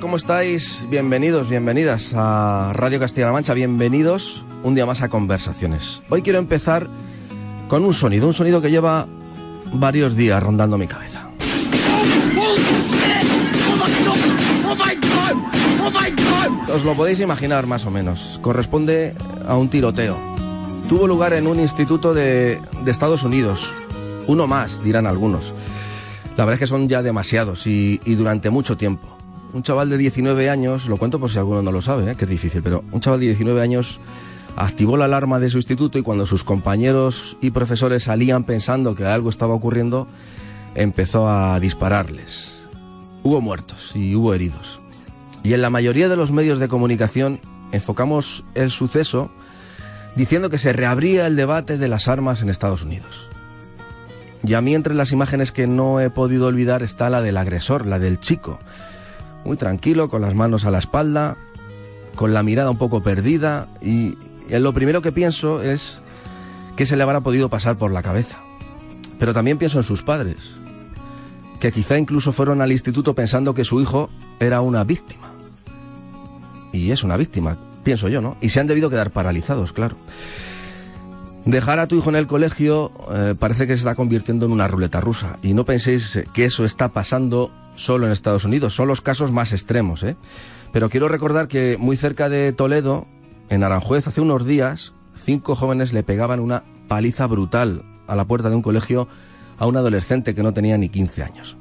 ¿Cómo estáis? Bienvenidos, bienvenidas a Radio Castilla-La Mancha, bienvenidos un día más a Conversaciones. Hoy quiero empezar con un sonido, un sonido que lleva varios días rondando mi cabeza. Os lo podéis imaginar más o menos, corresponde a un tiroteo. Tuvo lugar en un instituto de, Estados Unidos, uno más, dirán algunos. La verdad es que son ya demasiados y durante mucho tiempo un chaval de 19 años, lo cuento por si alguno no lo sabe, ¿eh? que es difícil, pero un chaval de 19 años activó la alarma de su instituto y cuando sus compañeros y profesores salían pensando que algo estaba ocurriendo, empezó a dispararles. Hubo muertos y hubo heridos. Y en la mayoría de los medios de comunicación enfocamos el suceso diciendo que se reabría el debate de las armas en Estados Unidos. Y a mí entre las imágenes que no he podido olvidar está la del agresor, la del chico, muy tranquilo, con las manos a la espalda, con la mirada un poco perdida y, lo primero que pienso es que se le habrá podido pasar por la cabeza. Pero también pienso en sus padres, que quizá incluso fueron al instituto pensando que su hijo era una víctima. Y es una víctima, pienso yo, ¿no? Y se han debido quedar paralizados, claro. Dejar a tu hijo en el colegio eh, parece que se está convirtiendo en una ruleta rusa. Y no penséis que eso está pasando solo en Estados Unidos. Son los casos más extremos, ¿eh? Pero quiero recordar que muy cerca de Toledo, en Aranjuez, hace unos días, cinco jóvenes le pegaban una paliza brutal a la puerta de un colegio a un adolescente que no tenía ni 15 años.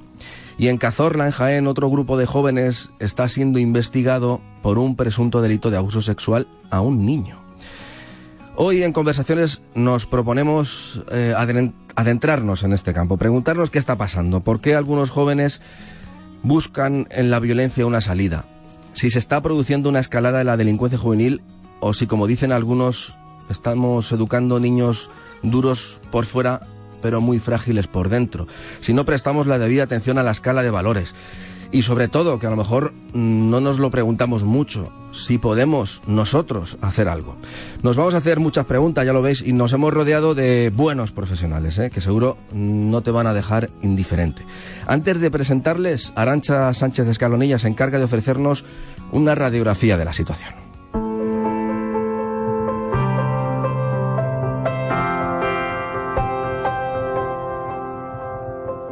Y en Cazorla, en Jaén, otro grupo de jóvenes está siendo investigado por un presunto delito de abuso sexual a un niño. Hoy en conversaciones nos proponemos eh, adentrarnos en este campo, preguntarnos qué está pasando, por qué algunos jóvenes buscan en la violencia una salida. Si se está produciendo una escalada de la delincuencia juvenil o si, como dicen algunos, estamos educando niños duros por fuera pero muy frágiles por dentro. Si no prestamos la debida atención a la escala de valores y sobre todo, que a lo mejor no nos lo preguntamos mucho, si podemos nosotros hacer algo. Nos vamos a hacer muchas preguntas, ya lo veis, y nos hemos rodeado de buenos profesionales, ¿eh? que seguro no te van a dejar indiferente. Antes de presentarles, Arancha Sánchez Escalonilla se encarga de ofrecernos una radiografía de la situación.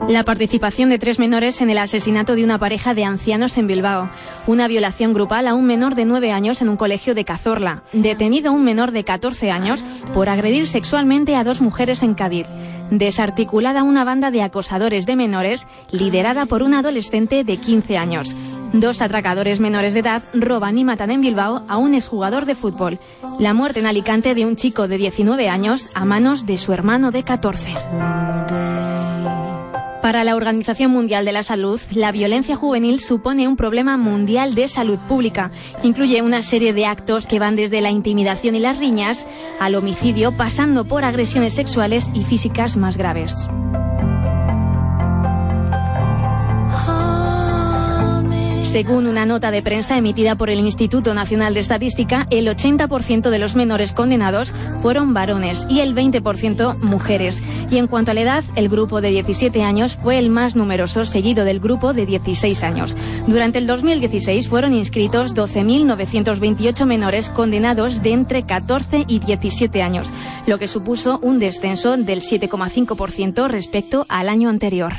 La participación de tres menores en el asesinato de una pareja de ancianos en Bilbao. Una violación grupal a un menor de nueve años en un colegio de Cazorla. Detenido un menor de 14 años por agredir sexualmente a dos mujeres en Cádiz. Desarticulada una banda de acosadores de menores liderada por un adolescente de 15 años. Dos atracadores menores de edad roban y matan en Bilbao a un exjugador de fútbol. La muerte en Alicante de un chico de 19 años a manos de su hermano de 14. Para la Organización Mundial de la Salud, la violencia juvenil supone un problema mundial de salud pública. Incluye una serie de actos que van desde la intimidación y las riñas al homicidio, pasando por agresiones sexuales y físicas más graves. Según una nota de prensa emitida por el Instituto Nacional de Estadística, el 80% de los menores condenados fueron varones y el 20% mujeres. Y en cuanto a la edad, el grupo de 17 años fue el más numeroso, seguido del grupo de 16 años. Durante el 2016 fueron inscritos 12.928 menores condenados de entre 14 y 17 años, lo que supuso un descenso del 7,5% respecto al año anterior.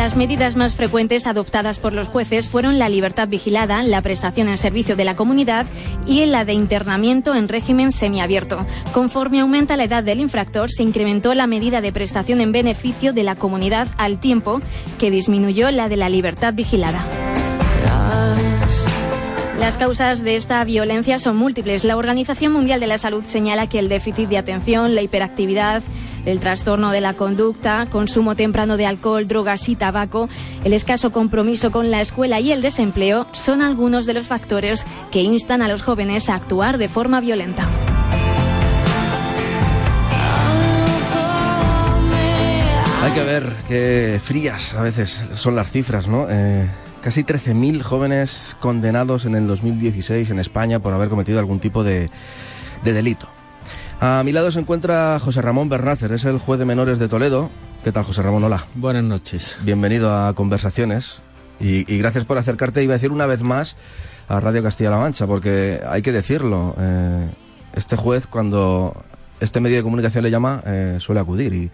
Las medidas más frecuentes adoptadas por los jueces fueron la libertad vigilada, la prestación en servicio de la comunidad y la de internamiento en régimen semiabierto. Conforme aumenta la edad del infractor, se incrementó la medida de prestación en beneficio de la comunidad al tiempo que disminuyó la de la libertad vigilada. Las causas de esta violencia son múltiples. La Organización Mundial de la Salud señala que el déficit de atención, la hiperactividad, el trastorno de la conducta, consumo temprano de alcohol, drogas y tabaco, el escaso compromiso con la escuela y el desempleo son algunos de los factores que instan a los jóvenes a actuar de forma violenta. Hay que ver qué frías a veces son las cifras, ¿no? Eh, casi 13.000 jóvenes condenados en el 2016 en España por haber cometido algún tipo de, delito. A mi lado se encuentra José Ramón Bernácer, es el juez de menores de Toledo ¿Qué tal, José Ramón? Hola. Buenas noches. Bienvenido a Conversaciones y, gracias por acercarte, iba a decir una vez más, a Radio Castilla-La Mancha, porque hay que decirlo, eh, este juez cuando este medio de comunicación le llama eh, suele acudir y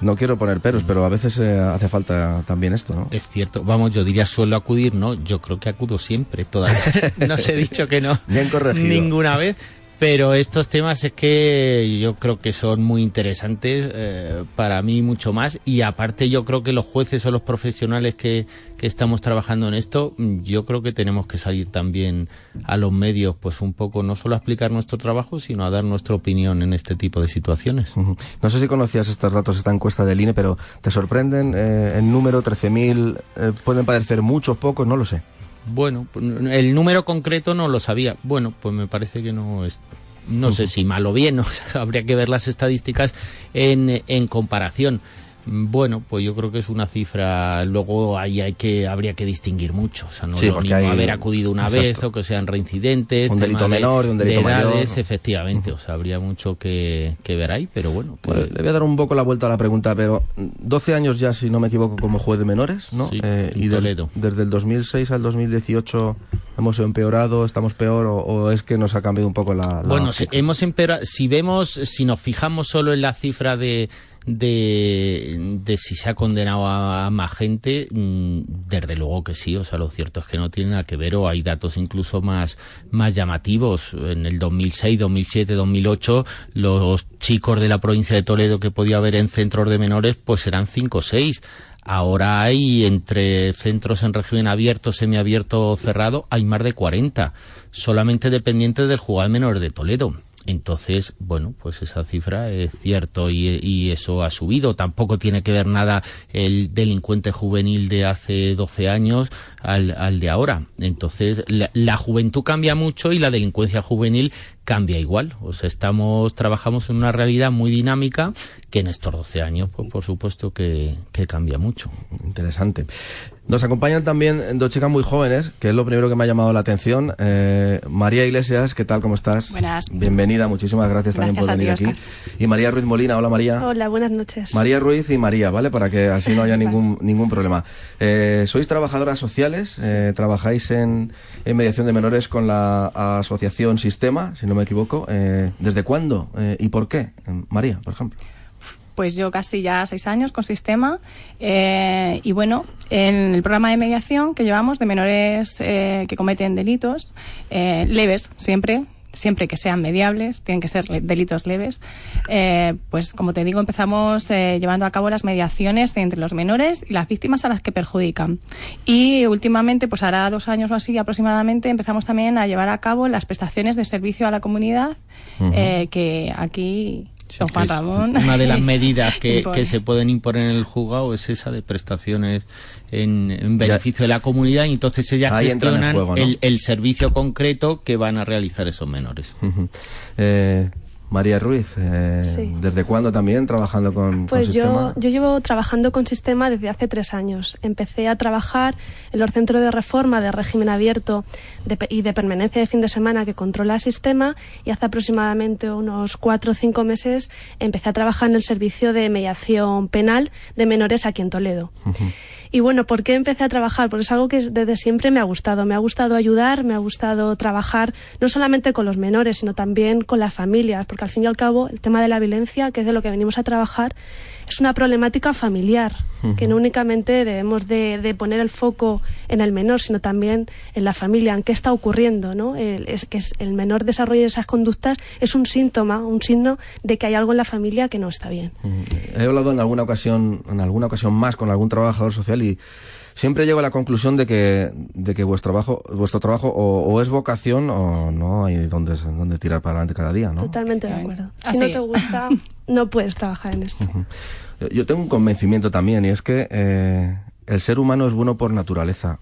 no quiero poner peros, pero a veces eh, hace falta también esto, ¿no? Es cierto, vamos, yo diría suelo acudir, ¿no? Yo creo que acudo siempre, todavía. no se he dicho que no. Bien corregido. Ninguna vez. Pero estos temas es que yo creo que son muy interesantes, eh, para mí mucho más, y aparte yo creo que los jueces o los profesionales que, que, estamos trabajando en esto, yo creo que tenemos que salir también a los medios, pues un poco no solo a explicar nuestro trabajo, sino a dar nuestra opinión en este tipo de situaciones. No sé si conocías estos datos, esta encuesta del INE, pero ¿te sorprenden eh, el número 13.000? Eh, ¿Pueden parecer muchos, pocos? No lo sé. Bueno, el número concreto no lo sabía. Bueno, pues me parece que no es. No sé si mal o bien, habría que ver las estadísticas en, en comparación. Bueno, pues yo creo que es una cifra. Luego ahí hay que habría que distinguir mucho. O sea, no lo haber acudido una vez o que sean reincidentes. Un delito menor, un delito edades, efectivamente. O sea, habría mucho que, ver ahí, pero bueno, Le voy a dar un poco la vuelta a la pregunta, pero 12 años ya, si no me equivoco, como juez de menores, ¿no? Eh, y desde el 2006 al 2018 hemos empeorado, estamos peor o, es que nos ha cambiado un poco la. bueno, hemos empeorado. Si vemos, si nos fijamos solo en la cifra de de, de si se ha condenado a, más gente, mm, desde luego que sí, o sea, lo cierto es que no tiene nada que ver, o hay datos incluso más, más llamativos. En el 2006, 2007, 2008, los chicos de la provincia de Toledo que podía haber en centros de menores, pues eran 5 o 6. Ahora hay entre centros en régimen abierto, semiabierto o cerrado, hay más de 40, solamente dependientes del juzgado de menores de Toledo. Entonces, bueno, pues esa cifra es cierto y, eso ha subido. Tampoco tiene que ver nada el delincuente juvenil de hace 12 años al, de ahora. Entonces, la, juventud cambia mucho y la delincuencia juvenil cambia igual. O sea, estamos, trabajamos en una realidad muy dinámica que en estos 12 años, pues por supuesto que, que cambia mucho. Interesante. Nos acompañan también dos chicas muy jóvenes, que es lo primero que me ha llamado la atención. Eh, María Iglesias, ¿qué tal? ¿Cómo estás? Buenas. Bienvenida, muchísimas gracias, también por venir aquí. Y María Ruiz Molina, hola María. Hola, buenas noches. María Ruiz y María, ¿vale? Para que así no haya ningún, ningún problema. Eh, sois trabajadoras sociales, eh, trabajáis en, en, mediación de menores con la asociación Sistema, si no me equivoco. ¿Desde cuándo y por qué? María, por ejemplo pues yo casi ya seis años con sistema eh, y bueno, en el programa de mediación que llevamos de menores eh, que cometen delitos eh, leves siempre, siempre que sean mediables, tienen que ser delitos leves, pues como te digo, empezamos llevando a cabo las mediaciones entre los menores y las víctimas a las que perjudican. Y últimamente, pues hará dos años o así aproximadamente, empezamos también a llevar a cabo las prestaciones de servicio a la comunidad, que aquí una de las medidas que, se pueden imponer en el juzgado es esa de prestaciones en, beneficio de la comunidad y entonces ellas gestionan el, servicio concreto que van a realizar esos menores. María Ruiz, eh, ¿desde cuándo también trabajando con, pues Sistema? Yo, yo llevo trabajando con Sistema desde hace tres años. Empecé a trabajar en los centros de reforma de régimen abierto y de permanencia de fin de semana que controla Sistema y hace aproximadamente unos cuatro o cinco meses empecé a trabajar en el servicio de mediación penal de menores aquí en Toledo. Y bueno, ¿por qué empecé a trabajar? Porque es algo que desde siempre me ha gustado. Me ha gustado ayudar, me ha gustado trabajar no solamente con los menores, sino también con las familias, porque al fin y al cabo el tema de la violencia, que es de lo que venimos a trabajar, es una problemática familiar, que no únicamente debemos de, poner el foco en el menor, sino también en la familia, en qué está ocurriendo, ¿no? El, es que el menor desarrollo de esas conductas es un síntoma, un signo de que hay algo en la familia que no está bien. He hablado en alguna ocasión, en alguna ocasión más con algún trabajador social y siempre llego a la conclusión de que, de que vuestro trabajo, vuestro trabajo o, es vocación o no hay donde, donde tirar para adelante cada día, ¿no? Totalmente de acuerdo. Si no te gusta, no puedes trabajar en esto. Yo tengo un convencimiento también y es que eh, el ser humano es bueno por naturaleza.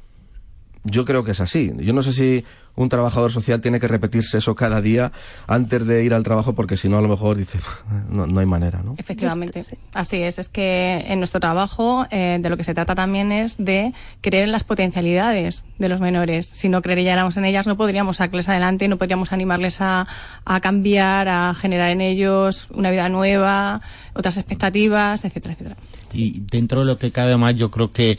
Yo creo que es así. Yo no sé si un trabajador social tiene que repetirse eso cada día antes de ir al trabajo porque si no a lo mejor dice no, no hay manera, ¿no? Efectivamente, así es. Es que en nuestro trabajo eh, de lo que se trata también es de creer en las potencialidades de los menores. Si no creyéramos en ellas no podríamos sacarles adelante, no podríamos animarles a, a cambiar, a generar en ellos una vida nueva, otras expectativas, etcétera, etcétera. Y dentro de lo que cabe más, yo creo que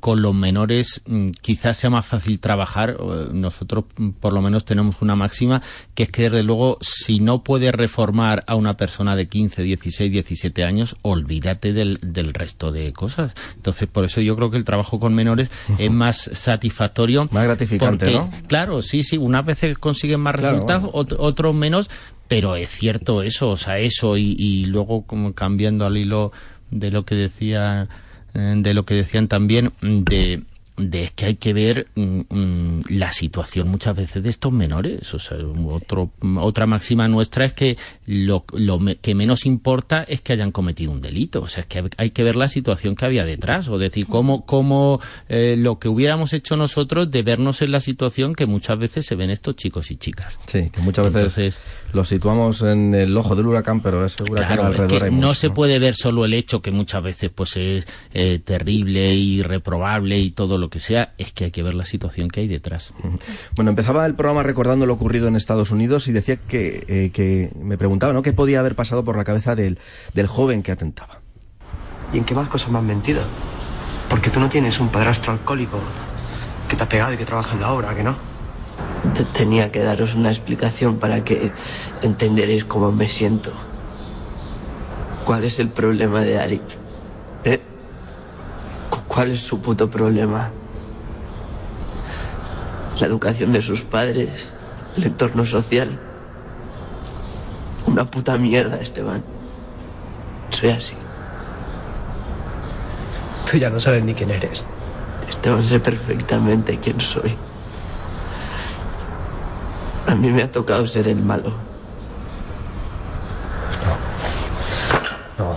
con los menores mm, quizás sea más fácil trabajar. Nosotros, mm, por lo menos, tenemos una máxima que es que, desde luego, si no puedes reformar a una persona de 15, 16, 17 años, olvídate del, del resto de cosas. Entonces, por eso yo creo que el trabajo con menores es más satisfactorio. Más gratificante, ¿no? Claro, sí, sí. Unas veces consiguen más resultados, otros menos, pero es cierto eso, o sea, eso y, y luego como cambiando al hilo de lo que decía eh, de lo que decían también de de que hay que ver mm, mm, la situación muchas veces de estos menores. O sea, otro, otra máxima nuestra es que lo, lo que menos importa es que hayan cometido un delito. O sea, es que hay que ver la situación que había detrás. O decir, cómo, cómo eh, lo que hubiéramos hecho nosotros de vernos en la situación que muchas veces se ven estos chicos y chicas. Sí, que muchas veces los situamos en el ojo del huracán, pero ese huracán alrededor no se puede ver solo el hecho que muchas veces pues es eh, terrible y reprobable y todo lo que sea, es que hay que ver la situación que hay detrás. Bueno, empezaba el programa recordando lo ocurrido en Estados Unidos y decía que, eh, que me preguntaba, ¿no? ¿Qué podía haber pasado por la cabeza del, del joven que atentaba? ¿Y en qué más cosas me han mentido? Porque tú no tienes un padrastro alcohólico que te ha pegado y que trabaja en la obra, ¿que no? Tenía que daros una explicación para que entenderéis cómo me siento. ¿Cuál es el problema de Arit? ¿Cuál es su puto problema? La educación de sus padres, el entorno social. Una puta mierda, Esteban. Soy así. Tú ya no sabes ni quién eres. Esteban, sé perfectamente quién soy. A mí me ha tocado ser el malo. No,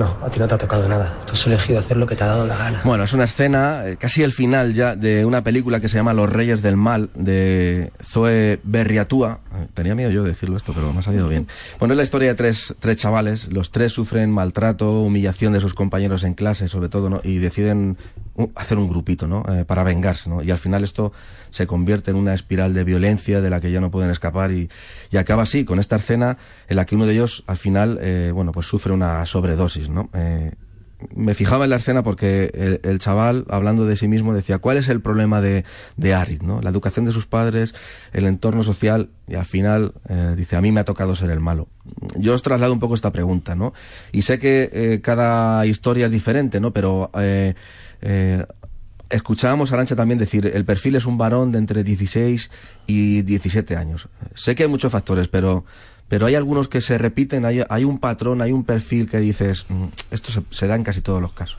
a ti no te ha tocado nada. Tú has elegido hacer lo que te ha dado la gana. Bueno, es una escena, eh, casi el final ya, de una película que se llama Los Reyes del Mal, de Zoe Berriatúa. Tenía miedo yo de decirlo esto, pero me ha salido bien. Bueno, es la historia de tres, tres chavales. Los tres sufren maltrato, humillación de sus compañeros en clase, sobre todo, ¿no? Y deciden hacer un grupito, ¿no? Eh, para vengarse, ¿no? Y al final esto se convierte en una espiral de violencia de la que ya no pueden escapar y, y acaba así, con esta escena en la que uno de ellos al final, eh, bueno, pues sufre una sobredosis, ¿no? Eh, me fijaba en la escena porque el, chaval, hablando de sí mismo, decía, ¿cuál es el problema de, de Arid, ¿no? La educación de sus padres, el entorno social, y al final dice, a mí me ha tocado ser el malo. Yo os traslado un poco esta pregunta, ¿no? Y sé que cada historia es diferente, ¿no? Pero eh, escuchábamos a Arancha también decir, el perfil es un varón de entre 16 y 17 años. Sé que hay muchos factores, pero, pero hay algunos que se repiten, hay, hay un patrón, hay un perfil que dices, mm, esto se da en casi todos los casos.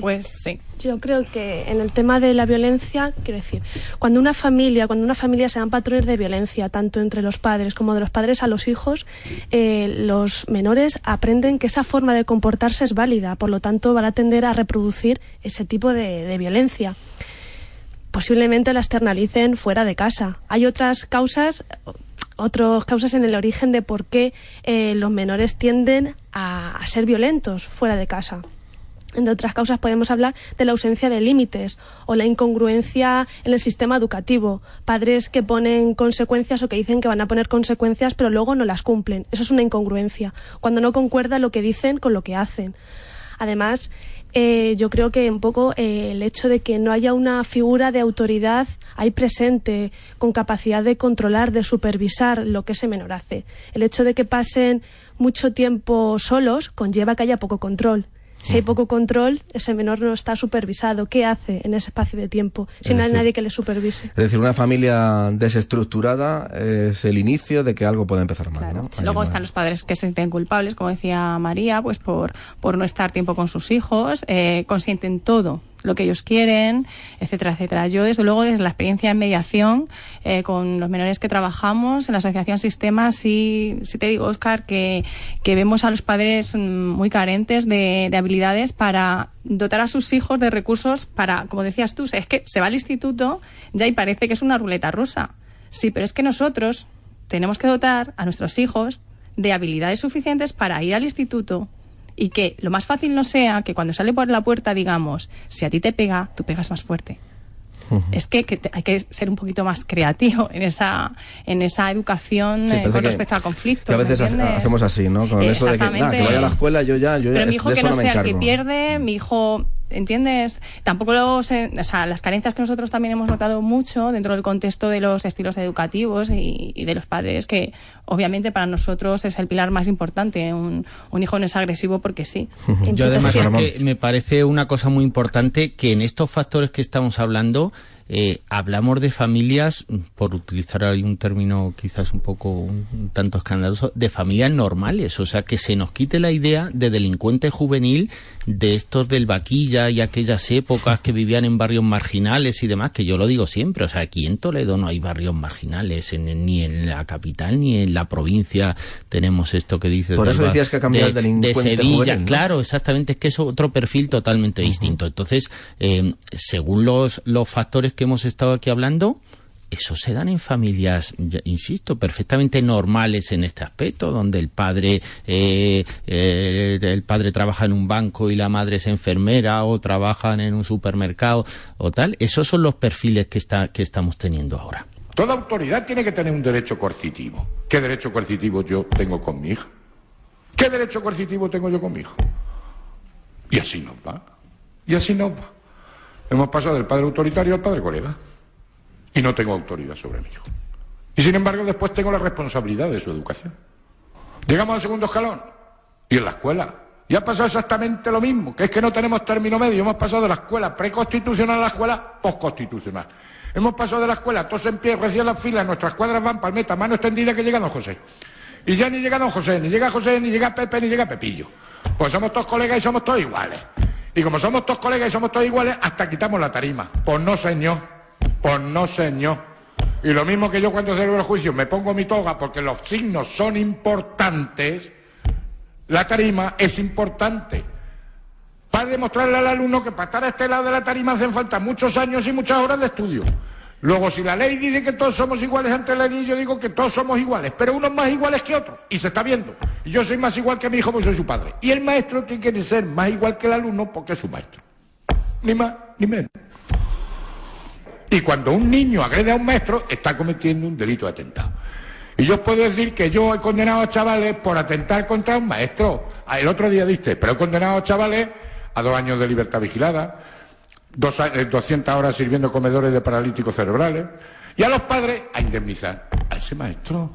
Pues sí. Yo creo que en el tema de la violencia, quiero decir, cuando una familia, cuando una familia se dan patrones de violencia, tanto entre los padres como de los padres a los hijos, eh, los menores aprenden que esa forma de comportarse es válida, por lo tanto van a tender a reproducir ese tipo de, violencia. Posiblemente la externalicen fuera de casa. Hay otras causas, otras causas en el origen de por qué eh, los menores tienden a ser violentos fuera de casa. Entre otras causas podemos hablar de la ausencia de límites o la incongruencia en el sistema educativo. Padres que ponen consecuencias o que dicen que van a poner consecuencias pero luego no las cumplen. Eso es una incongruencia, cuando no concuerda lo que dicen con lo que hacen. Además, eh, yo creo que un poco eh, el hecho de que no haya una figura de autoridad ahí presente, con capacidad de controlar, de supervisar lo que ese menor hace. El hecho de que pasen mucho tiempo solos conlleva que haya poco control. Si hay poco control, ese menor no está supervisado. ¿Qué hace en ese espacio de tiempo si no hay nadie que le supervise? Es decir, una familia desestructurada es el inicio de que algo puede empezar mal. Luego están los padres que se sienten culpables, como decía María, pues por, por no estar tiempo con sus hijos, eh, consienten todo lo que ellos quieren, etcétera, etcétera. Yo, desde luego, desde la experiencia en mediación, eh, con los menores que trabajamos en la Asociación Sistema, sí, sí te digo, Oscar, que, que vemos a los padres mm, muy carentes de, de habilidades para dotar a sus hijos de recursos para, como decías tú, es que se va al instituto ya y parece que es una ruleta rusa. Sí, pero es que nosotros tenemos que dotar a nuestros hijos de habilidades suficientes para ir al instituto y que lo más fácil no sea que cuando sale por la puerta digamos, si a ti te pega, tú pegas más fuerte. Es que, hay que ser un poquito más creativo en esa en esa educación eh, con respecto al conflicto. Que a veces hacemos así, ¿no? Con eso de que, vaya a la escuela, yo ya, yo Pero mi hijo que no, sea el que pierde, mi hijo ¿entiendes? Tampoco los, o sea, las carencias que nosotros también hemos notado mucho dentro del contexto de los estilos educativos y, de los padres, que obviamente para nosotros es el pilar más importante. Un, un hijo no es agresivo porque sí. Yo además que me parece una cosa muy importante que en estos factores que estamos hablando, eh, hablamos de familias, por utilizar ahí un término quizás un poco un, tanto escandaloso, de familias normales, o sea, que se nos quite la idea de delincuente juvenil de estos del vaquilla y aquellas épocas que vivían en barrios marginales y demás, que yo lo digo siempre, o sea, aquí en Toledo no hay barrios marginales, ni en la capital ni en la provincia tenemos esto que dices. Por eso decías que ha cambiado el delincuente de Sevilla, claro, exactamente, es que es otro perfil totalmente distinto. Entonces, eh, según los, los factores que hemos estado aquí hablando, eso se dan en familias, insisto, perfectamente normales en este aspecto, donde el padre eh, eh, el padre trabaja en un banco y la madre es enfermera o trabajan en un supermercado o tal. Esos son los perfiles que está que estamos teniendo ahora. Toda autoridad tiene que tener un derecho coercitivo. ¿Qué derecho coercitivo yo tengo con mi hija? ¿Qué derecho coercitivo tengo yo con mi hijo? Y así nos va. Y así nos va. Hemos pasado del padre autoritario al padre colega. Y no tengo autoridad sobre mi hijo. Y sin embargo, después tengo la responsabilidad de su educación. Llegamos al segundo escalón. Y en la escuela. Y ha pasado exactamente lo mismo, que es que no tenemos término medio. Hemos pasado de la escuela preconstitucional a la escuela postconstitucional. Hemos pasado de la escuela, todos en pie, recién las filas, nuestras cuadras van palmeta, mano extendida que llega don José. Y ya ni llega don José, ni llega José, ni llega Pepe, ni llega Pepillo. Pues somos todos colegas y somos todos iguales. Y como somos todos colegas y somos todos iguales, hasta quitamos la tarima. Pues no, señor. Pues no, señor. Y lo mismo que yo cuando celebro el juicio me pongo mi toga porque los signos son importantes, la tarima es importante. Para demostrarle al alumno que para estar a este lado de la tarima hacen falta muchos años y muchas horas de estudio. Luego, si la ley dice que todos somos iguales ante la ley, yo digo que todos somos iguales, pero unos más iguales que otros. Y se está viendo. Y yo soy más igual que mi hijo porque soy su padre. Y el maestro tiene que ser más igual que el alumno porque es su maestro. Ni más ni menos. Y cuando un niño agrede a un maestro, está cometiendo un delito de atentado. Y yo os puedo decir que yo he condenado a chavales por atentar contra un maestro. Ah, el otro día diste, pero he condenado a chavales a dos años de libertad vigilada, dos, 200 eh, horas sirviendo comedores de paralíticos cerebrales, y a los padres a indemnizar a ese maestro.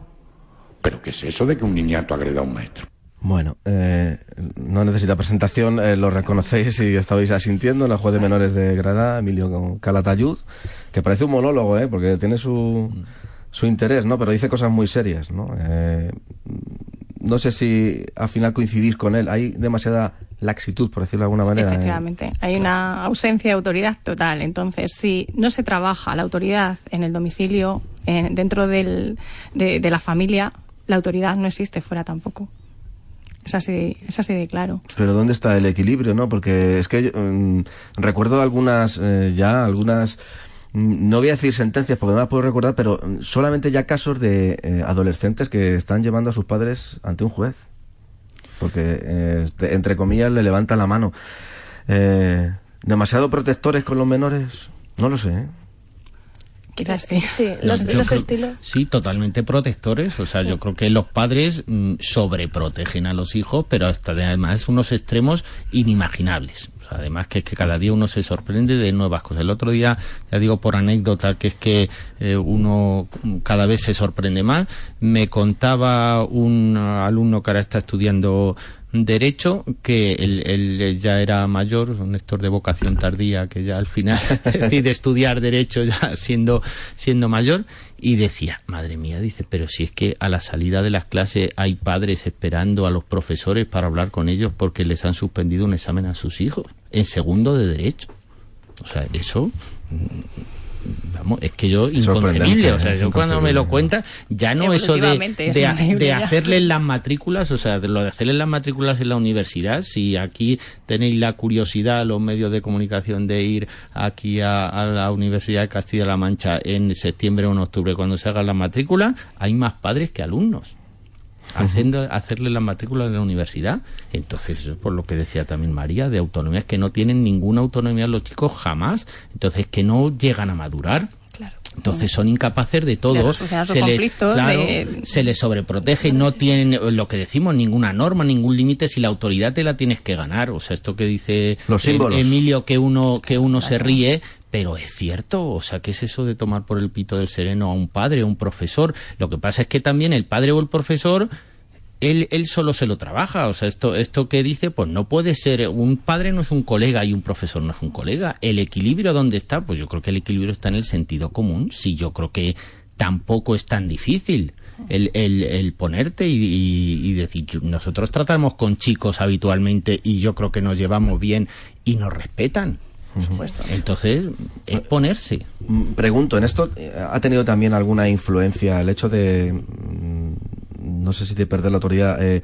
¿Pero qué es eso de que un niñato agreda a un maestro? Bueno, eh, no necesita presentación, eh, lo reconocéis y estabais asintiendo, la juez de menores de Granada, Emilio Calatayud, que parece un monólogo, ¿eh? porque tiene su, su interés, ¿no? Pero dice cosas muy serias, ¿no? Eh, no sé si al final coincidís con él. Hay demasiada laxitud, por decirlo de alguna manera. Efectivamente, hay una ausencia de autoridad total. Entonces, si no se trabaja la autoridad en el domicilio, dentro del, de, la familia, la autoridad no existe fuera tampoco. Es así, es así de claro. Pero ¿dónde está el equilibrio, no? Porque es que mm, recuerdo algunas, eh, ya, algunas no voy a decir sentencias porque no las puedo recordar, pero solamente ya casos de eh, adolescentes que están llevando a sus padres ante un juez. Porque, eh, entre comillas, le levantan la mano. Eh, ¿Demasiado protectores con los menores? No lo sé. Quizás sí. Sí, los, estilos. Sí, totalmente protectores. O sea, yo creo que los padres mm, sobreprotegen a los hijos, pero hasta además unos extremos inimaginables. Además que es que cada día uno se sorprende de nuevas cosas. El otro día, ya digo por anécdota, que es que eh, uno cada vez se sorprende más, me contaba un alumno que ahora está estudiando derecho que él, ya era mayor, un Néstor de vocación tardía que ya al final decide estudiar derecho ya siendo siendo mayor y decía, madre mía, dice, pero si es que a la salida de las clases hay padres esperando a los profesores para hablar con ellos porque les han suspendido un examen a sus hijos en segundo de derecho. O sea, eso vamos, es que yo inconcebible, o sea, yo cuando me lo cuenta, ya no eso de, de, hacerle las matrículas, o sea, de lo de hacerle las matrículas en la universidad, si aquí tenéis la curiosidad, los medios de comunicación de ir aquí a, la Universidad de Castilla-La Mancha en septiembre o en octubre cuando se hagan las matrículas, hay más padres que alumnos. Haciendo, hacerle las matrículas en la universidad. Entonces, por lo que decía también María, de autonomía, es que no tienen ninguna autonomía los chicos jamás. Entonces, que no llegan a madurar. Entonces son incapaces de todo. se, les, claro, se les sobreprotege y no tienen lo que decimos, ninguna norma, ningún límite. Si la autoridad te la tienes que ganar. O sea, esto que dice Emilio, que uno, que uno se ríe, pero es cierto, o sea, ¿qué es eso de tomar por el pito del sereno a un padre, a un profesor? Lo que pasa es que también el padre o el profesor él, él solo se lo trabaja. O sea, esto, esto que dice, pues no puede ser. Un padre no es un colega y un profesor no es un colega. El equilibrio, ¿dónde está? Pues yo creo que el equilibrio está en el sentido común. Sí, yo creo que tampoco es tan difícil. El, el, el ponerte y, y, decir, nosotros tratamos con chicos habitualmente y yo creo que nos llevamos bien y nos respetan. Por supuesto. Entonces, es ponerse. Mm, pregunto, ¿en esto eh, ha tenido también alguna influencia el hecho de no sé si de perder la autoridad, eh,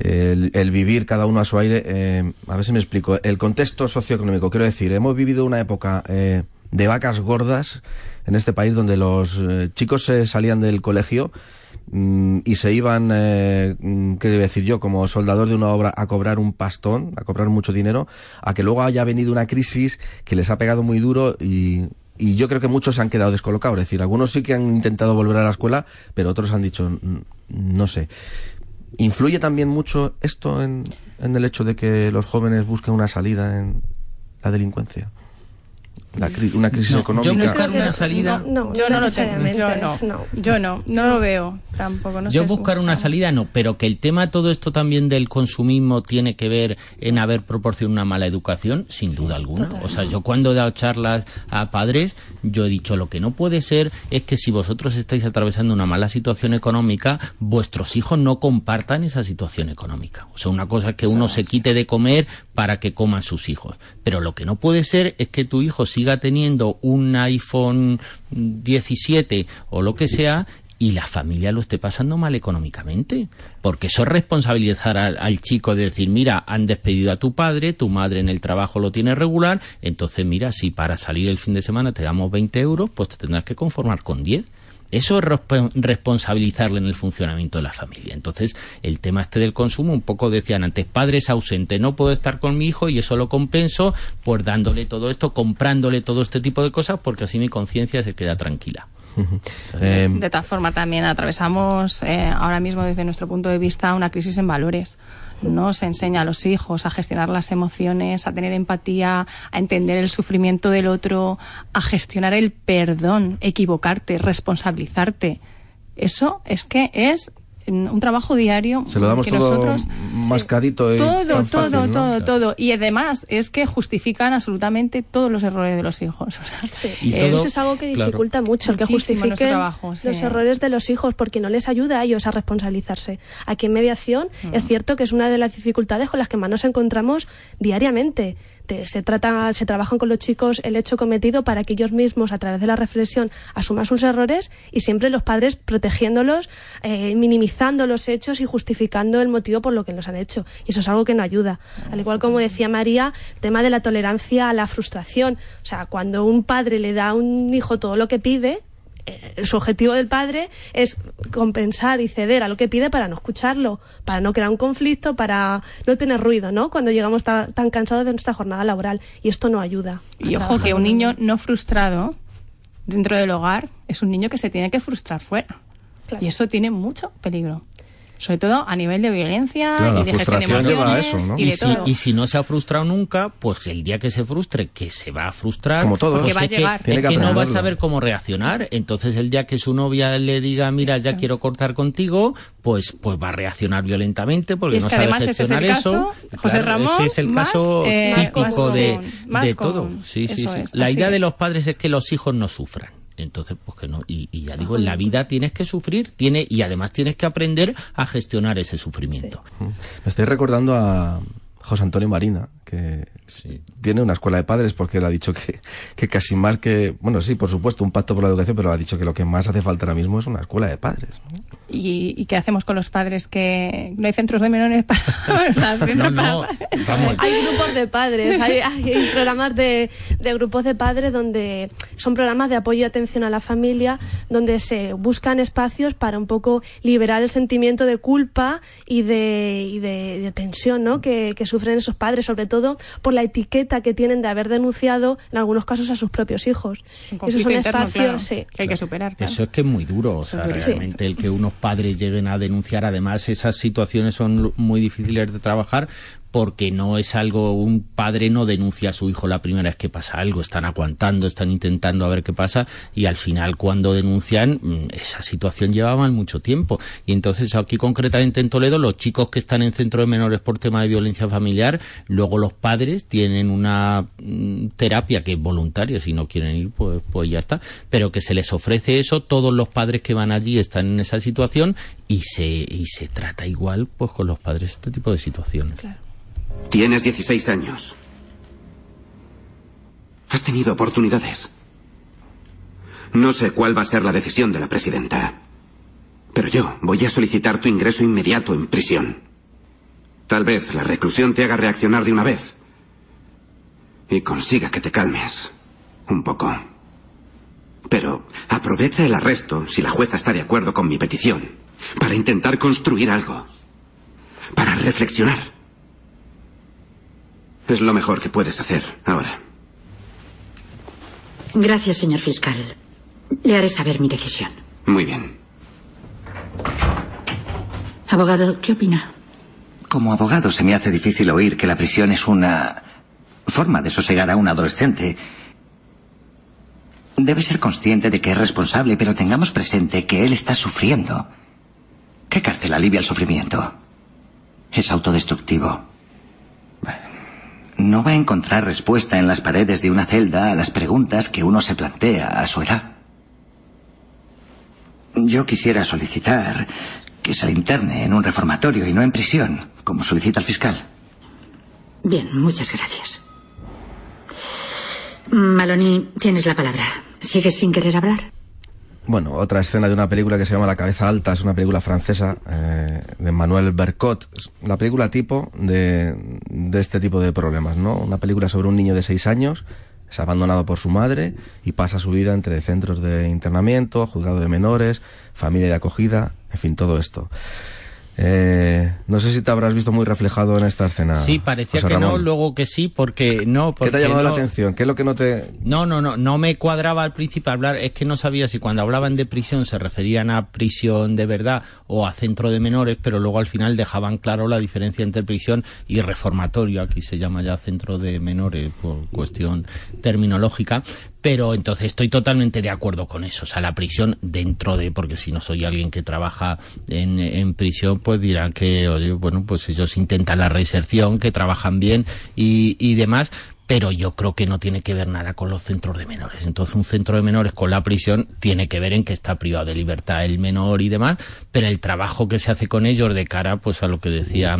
el, vivir cada uno a su aire, eh, a ver si me explico. El contexto socioeconómico, quiero decir, hemos vivido una época eh, de vacas gordas en este país donde los chicos se salían del colegio mm, y se iban, mm, ¿qué debo decir yo?, como soldador de una obra a cobrar un pastón, a cobrar mucho dinero, a que luego haya venido una crisis que les ha pegado muy duro y y yo creo que muchos se han quedado descolocados. Es decir, algunos sí que han intentado volver a la escuela, pero otros han dicho, no sé. ¿Influye también mucho esto en, en el hecho de que los jóvenes busquen una salida en la delincuencia? Una crisis económica. Yo buscar una salida. No, yo no lo tengo. Yo no. Yo no, no lo veo tampoco. yo buscar una salida no, pero que el tema todo esto también del consumismo tiene que ver en haber proporcionado una mala educación, sin duda alguna. O sea, yo cuando he dado charlas a padres, yo he dicho lo que no puede ser es que si vosotros estáis atravesando una mala situación económica, vuestros hijos no compartan esa situación económica. O sea, una cosa es que uno se quite de comer para que coman sus hijos. Pero lo que no puede ser es que tu hijo siga teniendo un iPhone 17 o lo que sea y la familia lo esté pasando mal económicamente. Porque eso es responsabilizar al, chico de decir, mira, han despedido a tu padre, tu madre en el trabajo lo tiene regular, entonces mira, si para salir el fin de semana te damos 20 euros, pues te tendrás que conformar con 10. Eso es responsabilizarle en el funcionamiento de la familia. Entonces, el tema este del consumo, un poco decían antes, padres ausentes, no puedo estar con mi hijo y eso lo compenso por dándole todo esto, comprándole todo este tipo de cosas, porque así mi conciencia se queda tranquila. de tal forma también atravesamos eh, ahora mismo desde nuestro punto de vista una crisis en valores no se enseña a los hijos a gestionar las emociones, a tener empatía, a entender el sufrimiento del otro, a gestionar el perdón, equivocarte, responsabilizarte. Eso es que es un trabajo diario se lo damos que todo nosotros mascadito todo todo todo todo. Y además es que justifican absolutamente todos los errores de los hijos eso es algo que dificulta mucho el que justifiquen los errores de los hijos porque no les ayuda a ellos a responsabilizarse. Aquí en mediación mm. es cierto que es una de las dificultades con las que más nos encontramos diariamente se trata, se trabajan con los chicos el hecho cometido para que ellos mismos, a través de la reflexión, asuman sus errores y siempre los padres protegiéndolos, eh, minimizando los hechos y justificando el motivo por lo que los han hecho. Y eso es algo que no ayuda. Al igual como decía María, el tema de la tolerancia a la frustración. O sea, cuando un padre le da a un hijo todo lo que pide, su objetivo del padre es compensar y ceder a lo que pide para no escucharlo, para no crear un conflicto, para no tener ruido, ¿no? Cuando llegamos tan, cansados de nuestra jornada laboral. Y esto no ayuda. Y ojo que un niño no frustrado dentro del hogar es un niño que se tiene que frustrar fuera. Y eso tiene mucho peligro sobre todo a nivel de violencia y de gestión de emociones ¿no? y, si, y, si, no se ha frustrado nunca, pues el día que se frustre, que se va a frustrar, como todo, pues va a llegar. Que, que, no va a saber cómo reaccionar. Entonces el día que su novia le diga, mira, ya quiero cortar contigo, pues pues va a reaccionar violentamente porque no sabe gestionar eso. José Ramón, ese es el caso eh, típico de, de todo. Sí, sí, sí. La idea de los padres es que los hijos no sufran. Entonces, pues que no. Y, ya digo, en la vida tienes que sufrir tiene y además tienes que aprender a gestionar ese sufrimiento. Me estoy recordando a José Antonio Marina, que tiene una escuela de padres porque él ha dicho que, que casi más que, bueno, sí, por supuesto, un pacto por la educación, pero ha dicho que lo que más hace falta ahora mismo es una escuela de padres. ¿Y, qué hacemos con los padres que no hay centros de menores para... Hay grupos de padres, hay, programas de, de, grupos de padres donde son programas de apoyo y atención a la familia, donde se buscan espacios para un poco liberar el sentimiento de culpa y de, y de, tensión ¿no? que, que sufren esos padres, sobre todo por la etiqueta que tienen de haber denunciado en algunos casos a sus propios hijos. Eso es un espacio que hay que superar. Eso es que es muy duro, o sea, realmente el que unos padres lleguen a denunciar, además esas situaciones son muy difíciles de trabajar porque no es algo, un padre no denuncia a su hijo la primera vez que pasa algo, están aguantando, están intentando a ver qué pasa y al final cuando denuncian mm, esa situación llevaba mucho tiempo y entonces aquí concretamente en Toledo los chicos que están en centro de menores por tema de violencia familiar, luego los padres tienen una mm, terapia que es voluntaria, si no quieren ir pues, pues ya está, pero que se les ofrece eso, todos los padres que van allí están en esa situación y se, y se trata igual pues con los padres este tipo de situaciones. Tienes 16 años. Has tenido oportunidades. No sé cuál va a ser la decisión de la presidenta, pero yo voy a solicitar tu ingreso inmediato en prisión. Tal vez la reclusión te haga reaccionar de una vez y consiga que te calmes un poco. Pero aprovecha el arresto, si la jueza está de acuerdo con mi petición, para intentar construir algo, para reflexionar. Es lo mejor que puedes hacer ahora. Gracias, señor fiscal. Le haré saber mi decisión. Muy bien. Abogado, ¿qué opina? Como abogado se me hace difícil oír que la prisión es una forma de sosegar a un adolescente. Debe ser consciente de que es responsable, pero tengamos presente que él está sufriendo. ¿Qué cárcel alivia el sufrimiento? Es autodestructivo. No va a encontrar respuesta en las paredes de una celda a las preguntas que uno se plantea a su edad. Yo quisiera solicitar que se le interne en un reformatorio y no en prisión, como solicita el fiscal. Bien, muchas gracias. Maloney, tienes la palabra. ¿Sigues sin querer hablar? Bueno, otra escena de una película que se llama La cabeza alta, es una película francesa eh, de Manuel Bercot, la película tipo de, de este tipo de problemas, ¿no? Una película sobre un niño de seis años, es abandonado por su madre y pasa su vida entre centros de internamiento, juzgado de menores, familia de acogida, en fin, todo esto. Eh, no sé si te habrás visto muy reflejado en esta escena. Sí, parecía que no, luego que sí, porque no. Porque ¿Qué te ha llamado la atención? ¿Qué es lo que no te.? No, no, no, no me cuadraba al principio hablar. Es que no sabía si cuando hablaban de prisión se referían a prisión de verdad o a centro de menores, pero luego al final dejaban claro la diferencia entre prisión y reformatorio. Aquí se llama ya centro de menores por cuestión terminológica pero entonces estoy totalmente de acuerdo con eso. O sea, la prisión dentro de, porque si no soy alguien que trabaja en, en prisión, pues dirán que, oye, bueno, pues ellos intentan la reinserción, que trabajan bien y, y demás, pero yo creo que no tiene que ver nada con los centros de menores. Entonces, un centro de menores con la prisión tiene que ver en que está privado de libertad el menor y demás, pero el trabajo que se hace con ellos de cara, pues a lo que decía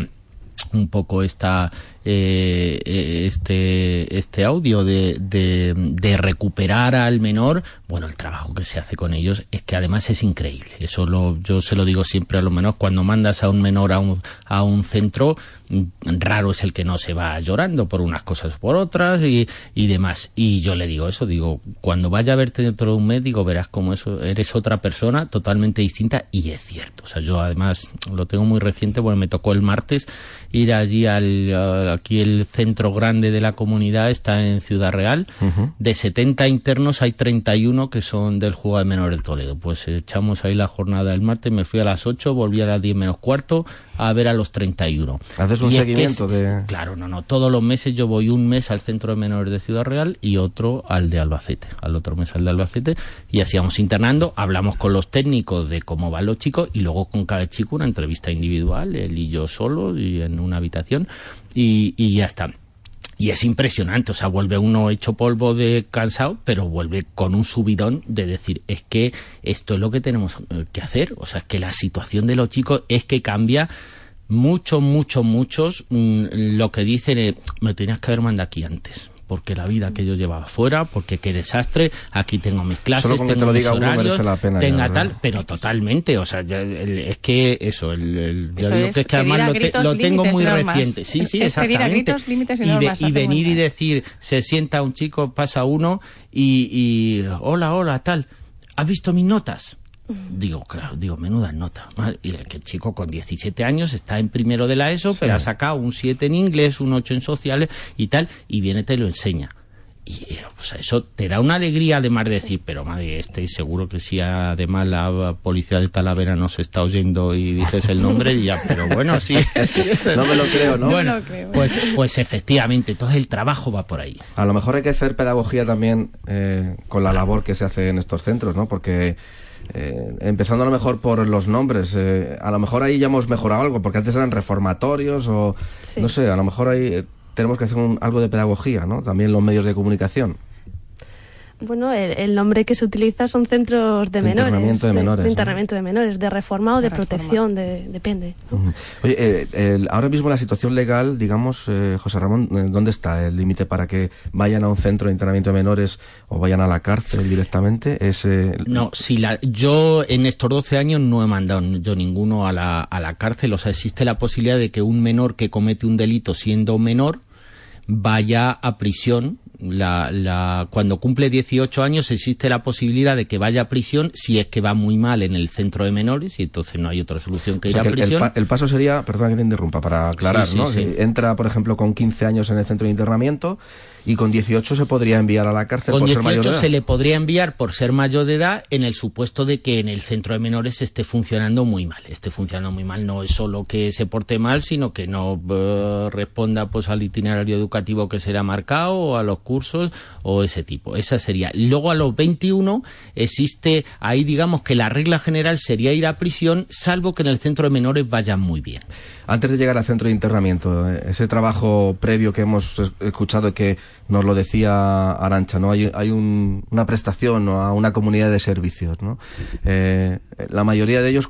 un poco esta eh, este, este audio de, de, recuperar al menor, bueno, el trabajo que se hace con ellos es que además es increíble. Eso lo, yo se lo digo siempre a los menores, cuando mandas a un menor a un, a un centro, mm, raro es el que no se va llorando por unas cosas por otras y, y demás. Y yo le digo eso, digo, cuando vaya a verte dentro de un médico verás como eso, eres otra persona totalmente distinta y es cierto. O sea, yo además lo tengo muy reciente, bueno, me tocó el martes ir allí al aquí el centro grande de la comunidad está en Ciudad Real. De 70 internos hay 31 que son del juego de menores de Toledo. Pues echamos ahí la jornada del martes, me fui a las 8, volví a las 10 menos cuarto a ver a los 31. ¿Haces un seguimiento de...? Claro, no, no. Todos los meses yo voy un mes al centro de menores de Ciudad Real y otro al de Albacete. Al otro mes al de Albacete. Y así vamos internando, hablamos con los técnicos de cómo van los chicos y luego con cada chico una entrevista individual, él y yo solo y en una habitación y, y ya está. Y es impresionante, o sea, vuelve uno hecho polvo de cansado, pero vuelve con un subidón de decir, es que esto es lo que tenemos eh, que hacer, o sea, es que la situación de los chicos es que cambia muchos, muchos, muchos mm, lo que dicen me tenías que haber mandado aquí antes porque la vida que yo llevaba fuera, porque qué desastre, aquí tengo mis clases, tengo mis horarios, tenga tal, pero totalmente, o sea, es que eso, el, yo digo que es que además lo, tengo muy reciente, sí, sí, exactamente, y, y, venir y decir, se sienta un chico, pasa uno y, y hola, hola, tal, ¿has visto mis notas? Digo, claro, digo, menuda nota. Y el que el chico con 17 años está en primero de la ESO, pero ha sacado un 7 en inglés, un 8 en sociales y tal, y viene te lo enseña. Y o sea, eso te da una alegría además de decir, pero madre, estoy seguro que si además la policía de Talavera nos está oyendo y dices el nombre, ya, pero bueno, sí. no me lo creo, ¿no? Bueno, pues, pues efectivamente, entonces el trabajo va por ahí. A lo mejor hay que hacer pedagogía también eh, con la labor que se hace en estos centros, ¿no? Porque eh, empezando a lo mejor por los nombres, eh, a lo mejor ahí ya hemos mejorado algo, porque antes eran reformatorios o no sé, a lo mejor ahí eh, tenemos que hacer algo de pedagogía, ¿no? También los medios de comunicación. Bueno, el, nombre que se utiliza son centros de, menores. Internamiento de menores. De, internamiento de menores, de reforma o de, protección, depende. Oye, eh, ahora mismo la situación legal, digamos, eh, José Ramón, eh, ¿dónde está el límite para que vayan a un centro de internamiento de menores o vayan a la cárcel directamente? Es, no, si la, yo en estos 12 años no he mandado yo ninguno a la, a la cárcel. O sea, existe la posibilidad de que un menor que comete un delito siendo menor vaya a prisión la, la, cuando cumple 18 años existe la posibilidad de que vaya a prisión si es que va muy mal en el centro de menores y entonces no hay otra solución que ir a prisión. El, paso sería, perdón que te interrumpa, para aclarar, ¿no? entra, por ejemplo, con 15 años en el centro de internamiento y con 18 se podría enviar a la cárcel con por ser mayor de edad. se le podría enviar por ser mayor de edad en el supuesto de que en el centro de menores esté funcionando muy mal. Esté funcionando muy mal no es solo que se porte mal, sino que no eh, responda pues al itinerario educativo que será marcado o a los cursos o ese tipo. Esa sería. Luego a los 21 existe ahí digamos que la regla general sería ir a prisión salvo que en el centro de menores vayan muy bien. Antes de llegar al centro de internamiento, eh, ese trabajo previo que hemos escuchado que nos lo decía Arancha, ¿no? Hay, hay una prestación a una comunidad de servicios, ¿no? Eh, la mayoría de ellos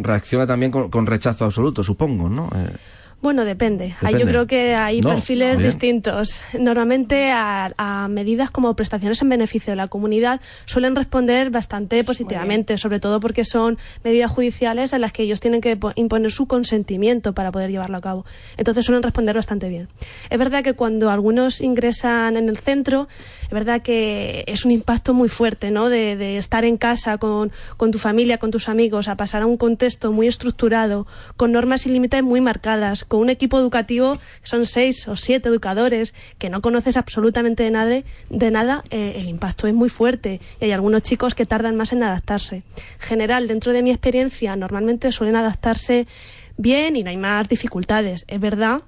reacciona también con, rechazo absoluto, supongo, ¿no? Eh, bueno, depende. yo creo que hay perfiles distintos. Normalmente a, medidas como prestaciones en beneficio de la comunidad suelen responder bastante positivamente, sobre todo porque son medidas judiciales en las que ellos tienen que imponer su consentimiento para poder llevarlo a cabo. Entonces suelen responder bastante bien. Es verdad que cuando algunos ingresan en el centro, es verdad que es un impacto muy fuerte, ¿no? De, estar en casa con, con tu familia, con tus amigos, a pasar a un contexto muy estructurado, con normas y límites muy marcadas con un equipo educativo, son seis o siete educadores, que no conoces absolutamente de nada, de nada eh, el impacto es muy fuerte y hay algunos chicos que tardan más en adaptarse. En general, dentro de mi experiencia, normalmente suelen adaptarse bien y no hay más dificultades. Es verdad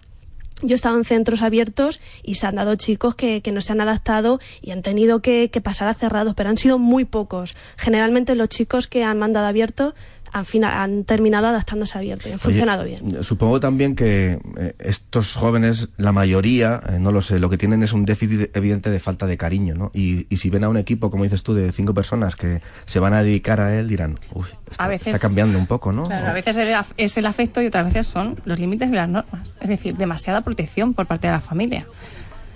yo he estado en centros abiertos y se han dado chicos que, no se han adaptado y han tenido que, que, pasar a cerrados, pero han sido muy pocos. Generalmente los chicos que han mandado abiertos han, han terminado adaptándose abierto y han funcionado bien. Supongo también que eh, estos jóvenes, la mayoría, eh, no lo sé, lo que tienen es un déficit evidente de falta de cariño, ¿no? Y, y, si ven a un equipo, como dices tú, de cinco personas que se van a dedicar a él, dirán, uy, está, está cambiando un poco, ¿no? Claro, a veces es el afecto y otras veces son los límites de las normas. Es decir, demasiada protección por parte de la familia.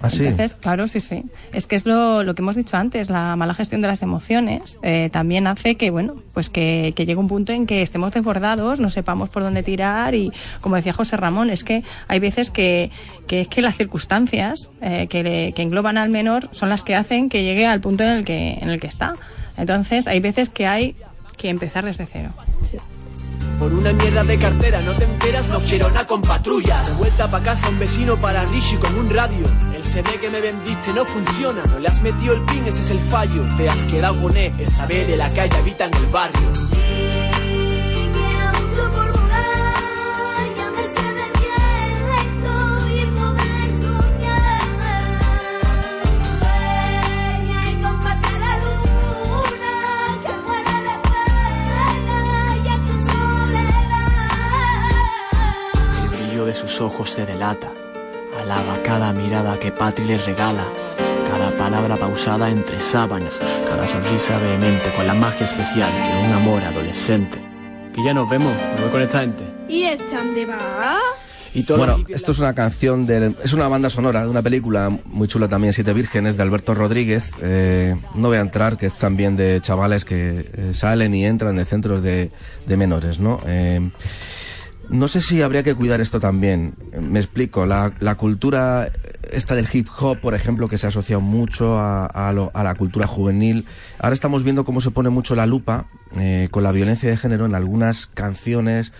¿Ah, Entonces, claro, sí, sí. Es que es lo, lo, que hemos dicho antes, la mala gestión de las emociones eh, también hace que, bueno, pues que, que, llegue un punto en que estemos desbordados, no sepamos por dónde tirar y, como decía José Ramón, es que hay veces que, que es que las circunstancias eh, que, que engloban al menor son las que hacen que llegue al punto en el que, en el que está. Entonces, hay veces que hay que empezar desde cero. Sí. Por una mierda de cartera no te enteras, no quiero nada con patrullas. De vuelta pa' casa un vecino para Rishi con un radio. El CD que me vendiste no funciona, no le has metido el pin, ese es el fallo. Te has quedado con él, el saber de la calle habita en el barrio. Sus ojos se delata. Alaba cada mirada que Patri les regala. Cada palabra pausada entre sábanas, cada sonrisa vehemente con la magia especial de un amor adolescente. Que ya nos vemos, nos vemos con esta gente. ¿Y esta dónde va? bueno, esto es una canción de, es una banda sonora de una película muy chula también, Siete Vírgenes, de Alberto Rodríguez. Eh, no voy a entrar, que es también de chavales que eh, salen y entran de centros de, de menores, ¿no? Eh, no sé si habría que cuidar esto también. Me explico. La, cultura esta del hip hop, por ejemplo, que se ha asociado mucho a, a, lo, a la cultura juvenil. Ahora estamos viendo cómo se pone mucho la lupa eh, con la violencia de género en algunas canciones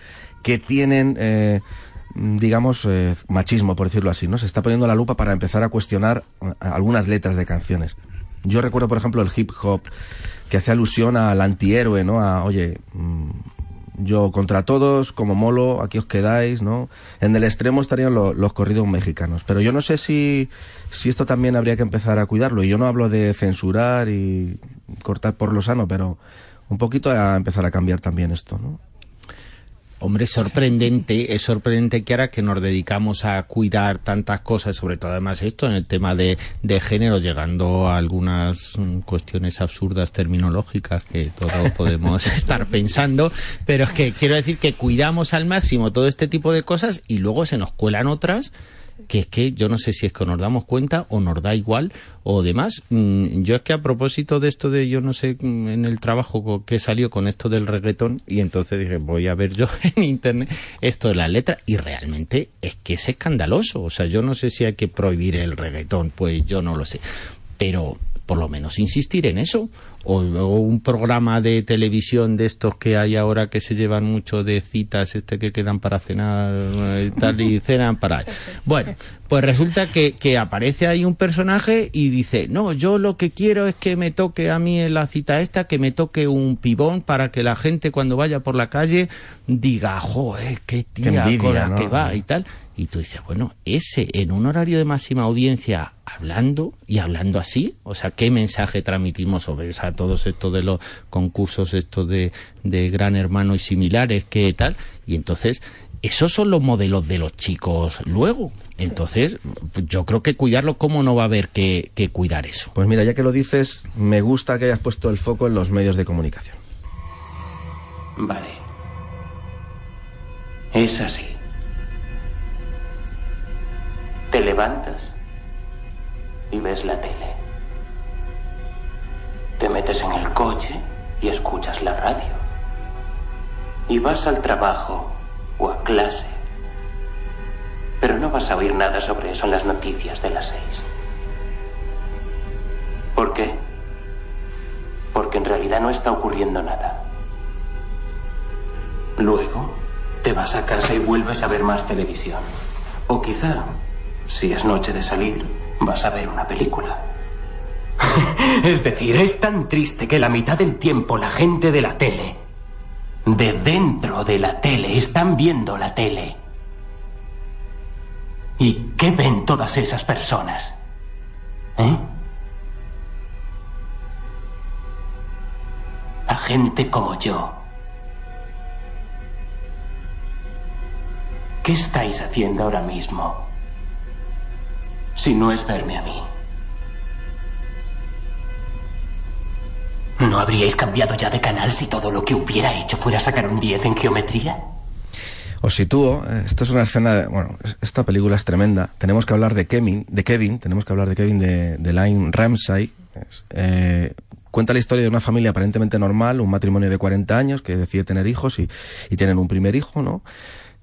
que tienen eh, digamos, eh, machismo, por decirlo así, ¿no? Se está poniendo la lupa para empezar a cuestionar eh, algunas letras de canciones. Yo recuerdo, por ejemplo, el hip hop que hace alusión al antihéroe, ¿no? A, oye, mmm, yo contra todos, como molo, aquí os quedáis, ¿no? En el extremo estarían lo, los corridos mexicanos. Pero yo no sé si, si esto también habría que empezar a cuidarlo. Y yo no hablo de censurar y cortar por lo sano, pero un poquito a empezar a cambiar también esto, ¿no? Hombre, es sorprendente, es sorprendente que ahora que nos dedicamos a cuidar tantas cosas, sobre todo además esto en el tema de, de género, llegando a algunas mm, cuestiones absurdas terminológicas que todos podemos estar pensando, pero es que quiero decir que cuidamos al máximo todo este tipo de cosas y luego se nos cuelan otras que es que yo no sé si es que nos damos cuenta o nos da igual o demás. Mm, yo es que a propósito de esto de yo no sé mm, en el trabajo que salió con esto del reggaetón y entonces dije voy a ver yo en internet esto de la letra y realmente es que es escandaloso. O sea, yo no sé si hay que prohibir el reggaetón, pues yo no lo sé. Pero por lo menos insistir en eso o, o, un programa de televisión de estos que hay ahora que se llevan mucho de citas este que quedan para cenar y tal y cenan para bueno pues resulta que, que aparece ahí un personaje y dice no yo lo que quiero es que me toque a mí en la cita esta que me toque un pibón para que la gente cuando vaya por la calle diga joder qué tía qué envidia, con la ¿no? que va y tal y tú dices, bueno, ese en un horario de máxima audiencia hablando y hablando así, o sea, ¿qué mensaje transmitimos sobre o sea, todos estos de los concursos, estos de, de Gran Hermano y similares, qué tal? Y entonces, esos son los modelos de los chicos luego. Entonces, yo creo que cuidarlo, ¿cómo no va a haber que, que cuidar eso? Pues mira, ya que lo dices, me gusta que hayas puesto el foco en los medios de comunicación. Vale. Es así. Te levantas y ves la tele. Te metes en el coche y escuchas la radio. Y vas al trabajo o a clase. Pero no vas a oír nada sobre eso en las noticias de las seis. ¿Por qué? Porque en realidad no está ocurriendo nada. Luego, te vas a casa y vuelves a ver más televisión. O quizá si es noche de salir, vas a ver una película. es decir, es tan triste que la mitad del tiempo la gente de la tele, de dentro de la tele, están viendo la tele. ¿Y qué ven todas esas personas? ¿Eh? A gente como yo. ¿Qué estáis haciendo ahora mismo? Si no es verme a mí. ¿No habríais cambiado ya de canal si todo lo que hubiera hecho fuera sacar un 10 en geometría? Os sitúo, esto es una escena, de, bueno, esta película es tremenda. Tenemos que hablar de Kevin, de Kevin, tenemos que hablar de Kevin de, de Line Ramsay. Eh, cuenta la historia de una familia aparentemente normal, un matrimonio de 40 años que decide tener hijos y, y tienen un primer hijo, ¿no?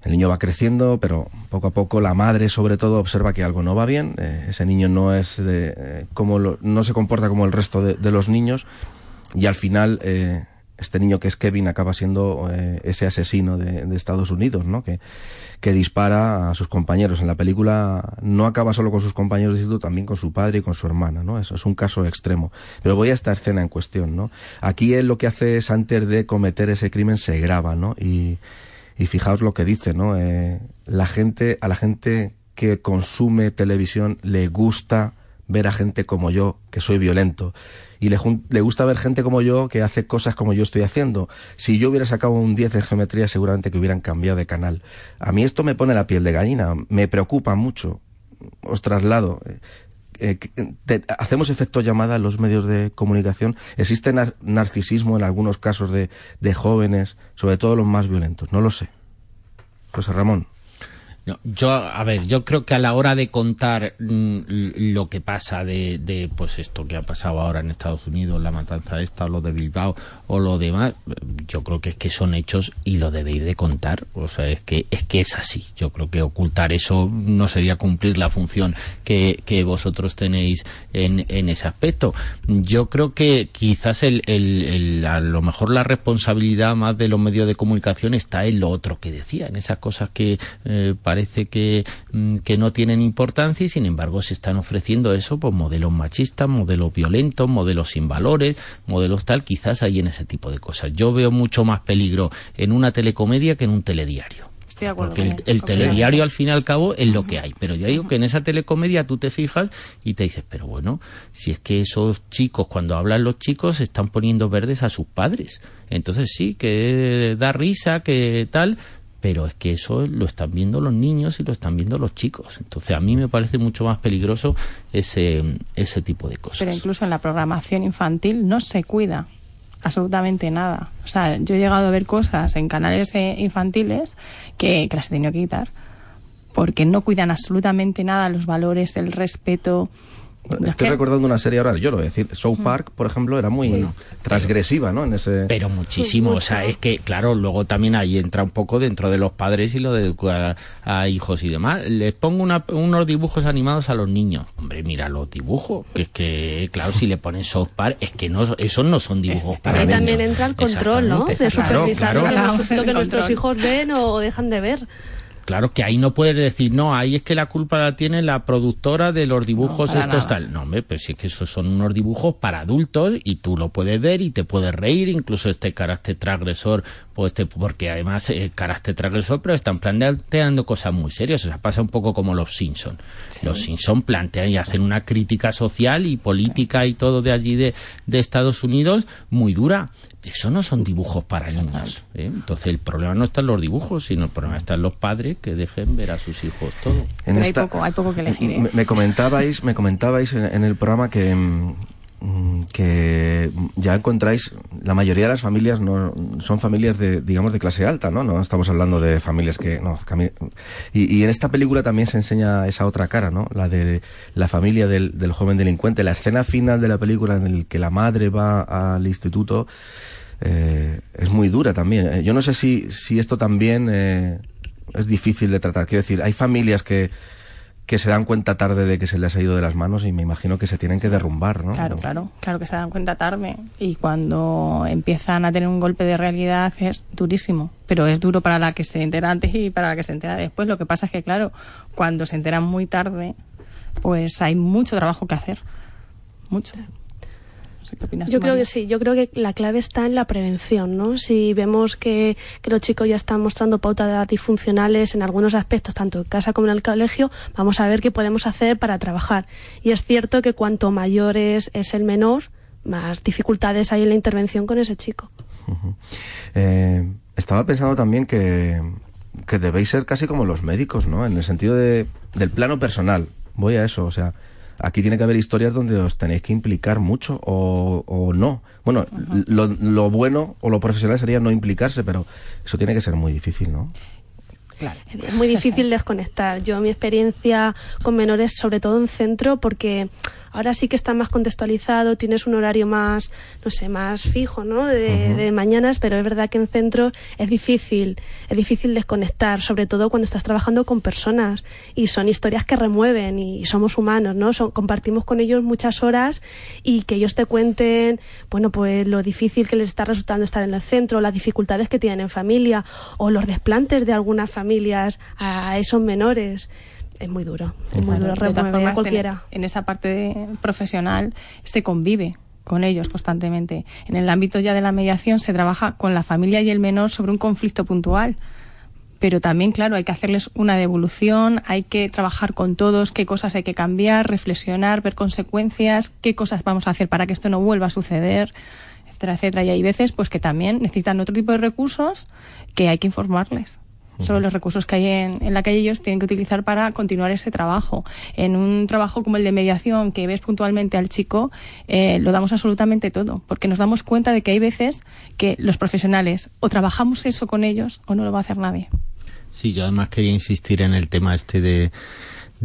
El niño va creciendo, pero poco a poco la madre, sobre todo, observa que algo no va bien. Eh, ese niño no es de, eh, como lo, no se comporta como el resto de, los niños y al final eh, este niño que es Kevin acaba siendo ese asesino de, de, Estados Unidos, ¿no? Que, que dispara a sus compañeros. En la película no acaba solo con sus compañeros de instituto, también con su padre y con su hermana, ¿no? Eso es un caso extremo. Pero voy a esta escena en cuestión, ¿no? Aquí él lo que hace es antes de cometer ese crimen se graba, ¿no? Y y fijaos lo que dice, ¿no? Eh, la gente, a la gente que consume televisión le gusta ver a gente como yo, que soy violento. Y le, le, gusta ver gente como yo que hace cosas como yo estoy haciendo. Si yo hubiera sacado un 10 en geometría, seguramente que hubieran cambiado de canal. A mí esto me pone la piel de gallina, me preocupa mucho. Os traslado. Eh, hacemos efecto llamada en los medios de comunicación. Existe nar narcisismo en algunos casos de, de, jóvenes, sobre todo los más violentos. No lo sé. José Ramón. Yo, a ver, yo creo que a la hora de contar mm, lo que pasa de, de, pues esto que ha pasado ahora en Estados Unidos, la matanza esta, lo de Bilbao, o lo demás, yo creo que es que son hechos y lo debéis de contar. O sea, es que es que es así. Yo creo que ocultar eso no sería cumplir la función que, que vosotros tenéis en, en ese aspecto. Yo creo que quizás el, el, el, a lo mejor la responsabilidad más de los medios de comunicación está en lo otro que decía, en esas cosas que eh, parece que, mm, que, no tienen importancia y sin embargo se están ofreciendo eso, pues modelos machistas, modelos violentos, modelos sin valores, modelos tal, quizás hay en ese tipo de cosas. Yo veo mucho más peligro en una telecomedia que en un telediario. Porque el, el telediario al fin y al cabo es lo que hay. Pero ya digo que en esa telecomedia tú te fijas y te dices, pero bueno, si es que esos chicos, cuando hablan los chicos, están poniendo verdes a sus padres. Entonces sí, que da risa, que tal, pero es que eso lo están viendo los niños y lo están viendo los chicos. Entonces a mí me parece mucho más peligroso ese, ese tipo de cosas. Pero incluso en la programación infantil no se cuida absolutamente nada. O sea, yo he llegado a ver cosas en canales eh, infantiles que, que las he tenido que quitar porque no cuidan absolutamente nada los valores, el respeto, Estoy recordando una serie ahora, yo lo voy a decir, South Park, por ejemplo, era muy sí. transgresiva, ¿no? En ese... Pero muchísimo, o sea, es que, claro, luego también ahí entra un poco dentro de los padres y lo de educar a, hijos y demás. Les pongo una, unos dibujos animados a los niños. Hombre, mira los dibujos, que es que, claro, si le ponen South Park, es que no, esos no son dibujos para Ahí también entra el control, ¿no? De supervisar claro, claro. lo que, lo que nuestros hijos ven o dejan de ver. Claro que ahí no puedes decir, no, ahí es que la culpa la tiene la productora de los dibujos no, estos tal. No, hombre, pues sí es que esos son unos dibujos para adultos y tú lo puedes ver y te puedes reír, incluso este carácter transgresor, pues este, porque además el carácter transgresor, pero están planteando cosas muy serias. O sea, pasa un poco como los Simpson. Sí. Los Simpson plantean y hacen una crítica social y política y todo de allí de, de Estados Unidos muy dura eso no son dibujos para niños. ¿eh? Entonces el problema no está en los dibujos, sino el problema está en los padres que dejen ver a sus hijos todo. En esta, hay, poco, hay poco que elegir. ¿eh? Me, me, comentabais, me comentabais en, en el programa que que ya encontráis la mayoría de las familias no son familias de digamos de clase alta no no estamos hablando de familias que no y, y en esta película también se enseña esa otra cara no la de la familia del, del joven delincuente. La escena final de la película en el que la madre va al instituto eh, es muy dura también yo no sé si si esto también eh, es difícil de tratar. Quiero decir hay familias que que se dan cuenta tarde de que se les ha ido de las manos y me imagino que se tienen que derrumbar, ¿no? Claro, claro, claro que se dan cuenta tarde y cuando empiezan a tener un golpe de realidad es durísimo, pero es duro para la que se entera antes y para la que se entera después. Lo que pasa es que, claro, cuando se enteran muy tarde, pues hay mucho trabajo que hacer, mucho. Yo creo que sí, yo creo que la clave está en la prevención, ¿no? Si vemos que, que los chicos ya están mostrando pautas disfuncionales en algunos aspectos, tanto en casa como en el colegio, vamos a ver qué podemos hacer para trabajar. Y es cierto que cuanto mayor es, es el menor, más dificultades hay en la intervención con ese chico. Uh -huh. eh, estaba pensando también que, que debéis ser casi como los médicos, ¿no? En el sentido de, del plano personal. Voy a eso, o sea, aquí tiene que haber historias donde os tenéis que implicar mucho o, o no. Bueno, lo, lo, bueno o lo profesional sería no implicarse, pero eso tiene que ser muy difícil, ¿no? Claro. Es muy difícil desconectar. Yo, mi experiencia con menores, sobre todo en centro, porque ahora sí que está más contextualizado, tienes un horario más, no sé, más fijo, ¿no? De, uh -huh. de, mañanas, pero es verdad que en centro es difícil, es difícil desconectar, sobre todo cuando estás trabajando con personas y son historias que remueven y somos humanos, ¿no? Son, compartimos con ellos muchas horas y que ellos te cuenten, bueno, pues lo difícil que les está resultando estar en el centro, las dificultades que tienen en familia o los desplantes de algunas familias a esos menores es muy duro, es muy duro, a cualquiera. En, en, esa parte de, profesional se convive con ellos constantemente. En el ámbito ya de la mediación se trabaja con la familia y el menor sobre un conflicto puntual. Pero también, claro, hay que hacerles una devolución, hay que trabajar con todos, qué cosas hay que cambiar, reflexionar, ver consecuencias, qué cosas vamos a hacer para que esto no vuelva a suceder, etcétera, etcétera. Y hay veces pues que también necesitan otro tipo de recursos que hay que informarles sobre los recursos que hay en, en, la calle ellos tienen que utilizar para continuar ese trabajo. En un trabajo como el de mediación, que ves puntualmente al chico, eh, lo damos absolutamente todo, porque nos damos cuenta de que hay veces que los profesionales o trabajamos eso con ellos o no lo va a hacer nadie. Sí, yo además quería insistir en el tema este de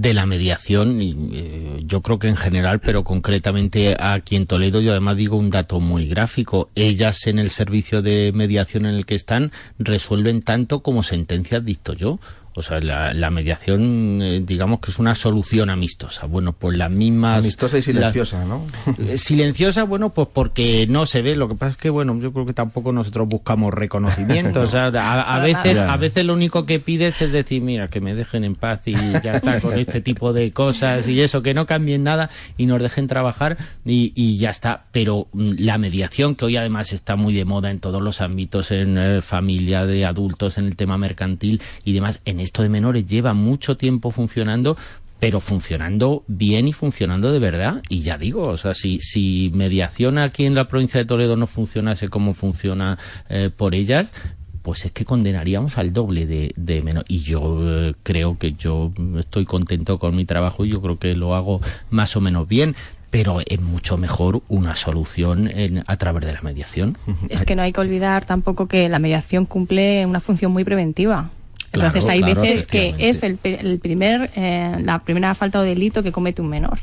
de la mediación, y, eh, yo creo que en general, pero concretamente aquí en Toledo, yo además digo un dato muy gráfico. Ellas en el servicio de mediación en el que están resuelven tanto como sentencias dicto yo. O sea, la, mediación, eh, digamos que es una solución amistosa. Bueno, pues las mismas... Amistosa y silenciosa, ¿no? Eh, silenciosa, bueno, pues porque no se ve. Lo que pasa es que, bueno, yo creo que tampoco nosotros buscamos reconocimiento. O sea, a, veces, a veces lo único que pides es decir, mira, que me dejen en paz y ya está con este tipo de cosas y eso, que no cambien nada y nos dejen trabajar y, y ya está. Pero mm, la mediación, que hoy además está muy de moda en todos los ámbitos, en eh, familia, de adultos, en el tema mercantil y demás, en esto de menores lleva mucho tiempo funcionando, pero funcionando bien y funcionando de verdad. Y ya digo, o sea, si, si mediación aquí en la provincia de Toledo no funcionase como funciona eh, por ellas, pues es que condenaríamos al doble de, de menos. Y yo eh, creo que yo estoy contento con mi trabajo y yo creo que lo hago más o menos bien. Pero es mucho mejor una solución en, a través de la mediación. Es que no hay que olvidar tampoco que la mediación cumple una función muy preventiva entonces hay veces que es el, el primer, eh, la primera falta o delito que comete un menor.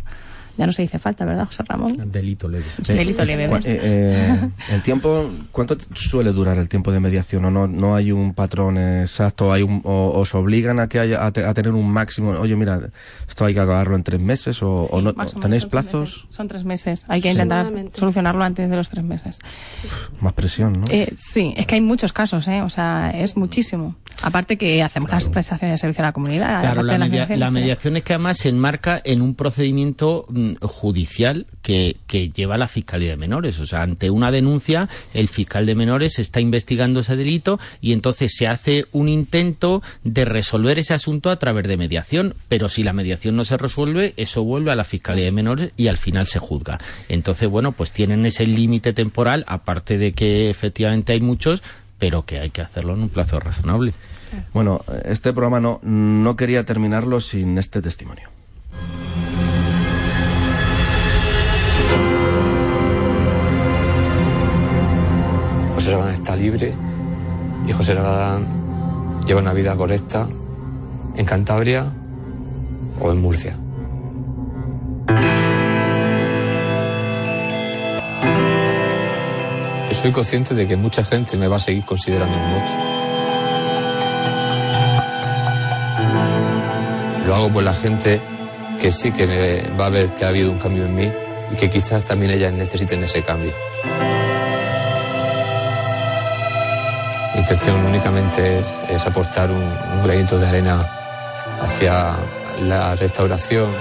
Ya no se dice falta, ¿verdad, José Ramón? Delito leve. delito leve. Eh, eh, el tiempo, ¿cuánto suele durar el tiempo de mediación? ¿O no, no hay un patrón exacto? Hay un, o, ¿Os obligan a que haya, a, tener un máximo? Oye, mira, esto hay que acabarlo en tres meses o, no, tenéis plazos? Son tres meses. Hay que intentar solucionarlo antes de los tres meses. más presión, ¿no? sí, es que hay muchos casos, ¿eh? O sea, es muchísimo. Aparte que hacemos las prestaciones de servicio a la comunidad. Claro, la, mediación, es que además se enmarca en un procedimiento mm, judicial que, que, lleva la Fiscalía de Menores. O sea, ante una denuncia, el fiscal de menores está investigando ese delito y entonces se hace un intento de resolver ese asunto a través de mediación. Pero si la mediación no se resuelve, eso vuelve a la Fiscalía de Menores y al final se juzga. Entonces, bueno, pues tienen ese límite temporal, aparte de que efectivamente hay muchos, pero que hay que hacerlo en un plazo razonable. Bueno, este programa no, no quería terminarlo sin este testimonio. José Rabadán está libre y José Rabadán lleva una vida correcta en Cantabria o en Murcia. Soy consciente de que mucha gente me va a seguir considerando un monstruo. Lo hago por la gente que sí que me va a ver que ha habido un cambio en mí y que quizás también ellas necesiten ese cambio. Mi intención únicamente es, aportar un, un granito de arena hacia la restauración.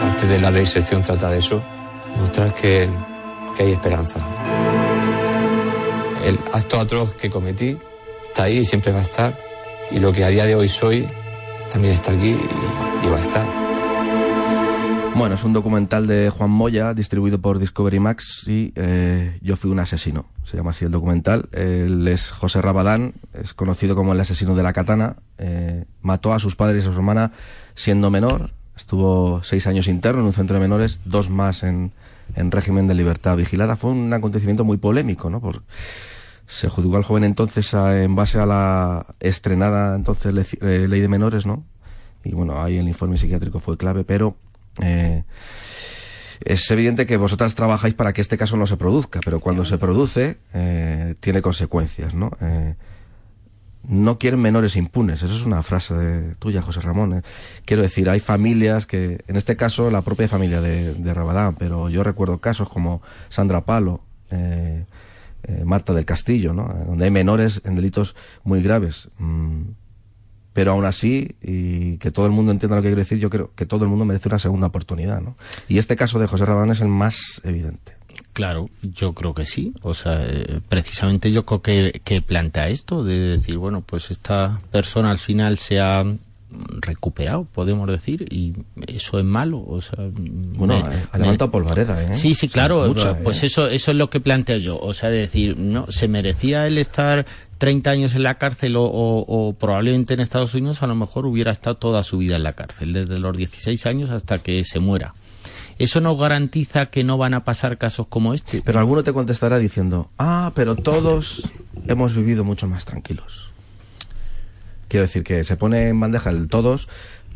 Parte de la reinserción trata de eso. Mostrar que que hay esperanza. El acto atroz que cometí está ahí y siempre va a estar. Y lo que a día de hoy soy también está aquí y, va a estar. Bueno, es un documental de Juan Moya, distribuido por Discovery Max, y eh, Yo fui un asesino, se llama así el documental. Él es José Rabadán, es conocido como el asesino de la katana. Eh, mató a sus padres y a su hermana siendo menor, estuvo seis años interno en un centro de menores, dos más en, en régimen de libertad vigilada. Fue un acontecimiento muy polémico, ¿no? Por, se juzgó al joven entonces en base a la estrenada entonces eh, ley de menores, ¿no? Y bueno, ahí el informe psiquiátrico fue clave, pero eh, es evidente que vosotras trabajáis para que este caso no se produzca, pero cuando se produce eh, tiene consecuencias, ¿no? Eh, no quieren menores impunes. Eso es una frase de, tuya, José Ramón. ¿eh? Quiero decir, hay familias que, en este caso, la propia familia de, de Rabadán, pero yo recuerdo casos como Sandra Palo, eh, eh, Marta del Castillo, ¿no? donde hay menores en delitos muy graves. Mm, pero aún así, y que todo el mundo entienda lo que quiero decir, yo creo que todo el mundo merece una segunda oportunidad. ¿no? Y este caso de José Rabadán es el más evidente. Claro, yo creo que sí. O sea, eh, precisamente yo creo que, que plantea esto de decir, bueno, pues esta persona al final se ha recuperado, podemos decir, y eso es malo. O sea, bueno, ha levantado polvareda, ¿eh? Sí, sí, claro. pues ¿eh? eso, eso es lo que planteo yo. O sea, decir, no, se merecía el estar 30 años en la cárcel o, o, probablemente en Estados Unidos a lo mejor hubiera estado toda su vida en la cárcel, desde los 16 años hasta que se muera. ¿Eso no garantiza que no van a pasar casos como este? Pero alguno te contestará diciendo, ah, pero todos hemos vivido mucho más tranquilos. Quiero decir que se pone en bandeja el todos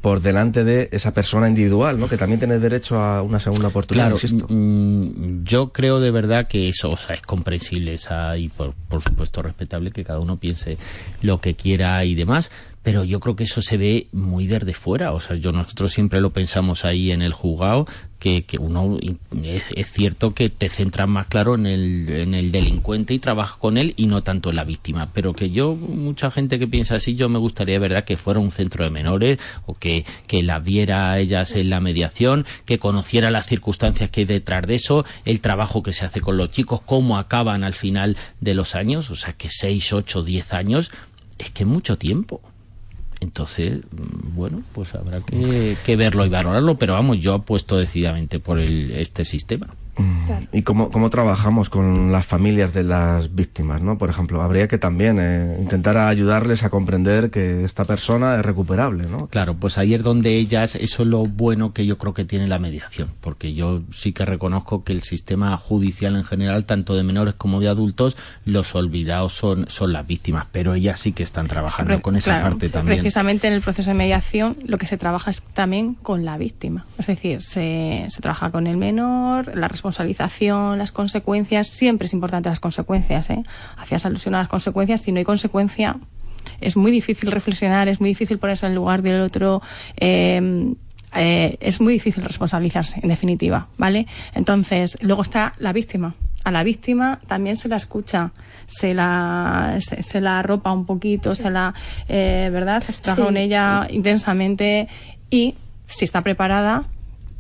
por delante de esa persona individual, ¿no? Que también tiene derecho a una segunda oportunidad, Claro, insisto. mm, yo creo de verdad que eso o sea, es comprensible esa, y por, por supuesto respetable que cada uno piense lo que quiera y demás, pero yo creo que eso se ve muy desde fuera. O sea, yo nosotros siempre lo pensamos ahí en el juzgado, que, que uno es, es cierto que te centras más claro en el, en el delincuente y trabajas con él y no tanto en la víctima. Pero que yo, mucha gente que piensa así, yo me gustaría, verdad, que fuera un centro de menores o que, que la viera a ellas en la mediación, que conociera las circunstancias que hay detrás de eso, el trabajo que se hace con los chicos, cómo acaban al final de los años, o sea, que 6, 8, 10 años, es que mucho tiempo. Entonces, bueno, pues habrá que, que verlo y valorarlo, pero vamos, yo apuesto decididamente por el, este sistema. ¿Y cómo, cómo trabajamos con las familias de las víctimas, no? Por ejemplo, habría que también eh, intentar ayudarles a comprender que esta persona es recuperable, ¿no? Claro, pues ahí es donde ellas, eso es lo bueno que yo creo que tiene la mediación, porque yo sí que reconozco que el sistema judicial en general, tanto de menores como de adultos, los olvidados son, son las víctimas, pero ellas sí que están trabajando con esa claro, parte sí, también. Precisamente en el proceso de mediación lo que se trabaja es también con la víctima. Es decir, se, se trabaja con el menor, la responsabilización, las consecuencias. Siempre es importante las consecuencias. ¿eh? Hacías alusión a las consecuencias. Si no hay consecuencia, es muy difícil reflexionar, es muy difícil ponerse en el lugar del otro. Eh, eh, es muy difícil responsabilizarse, en definitiva, ¿vale? Entonces, luego está la víctima. A la víctima también se la escucha, se la, se, se la arropa un poquito, se la, eh, ¿verdad? Se trabaja Sí. con ella intensamente y si está preparada,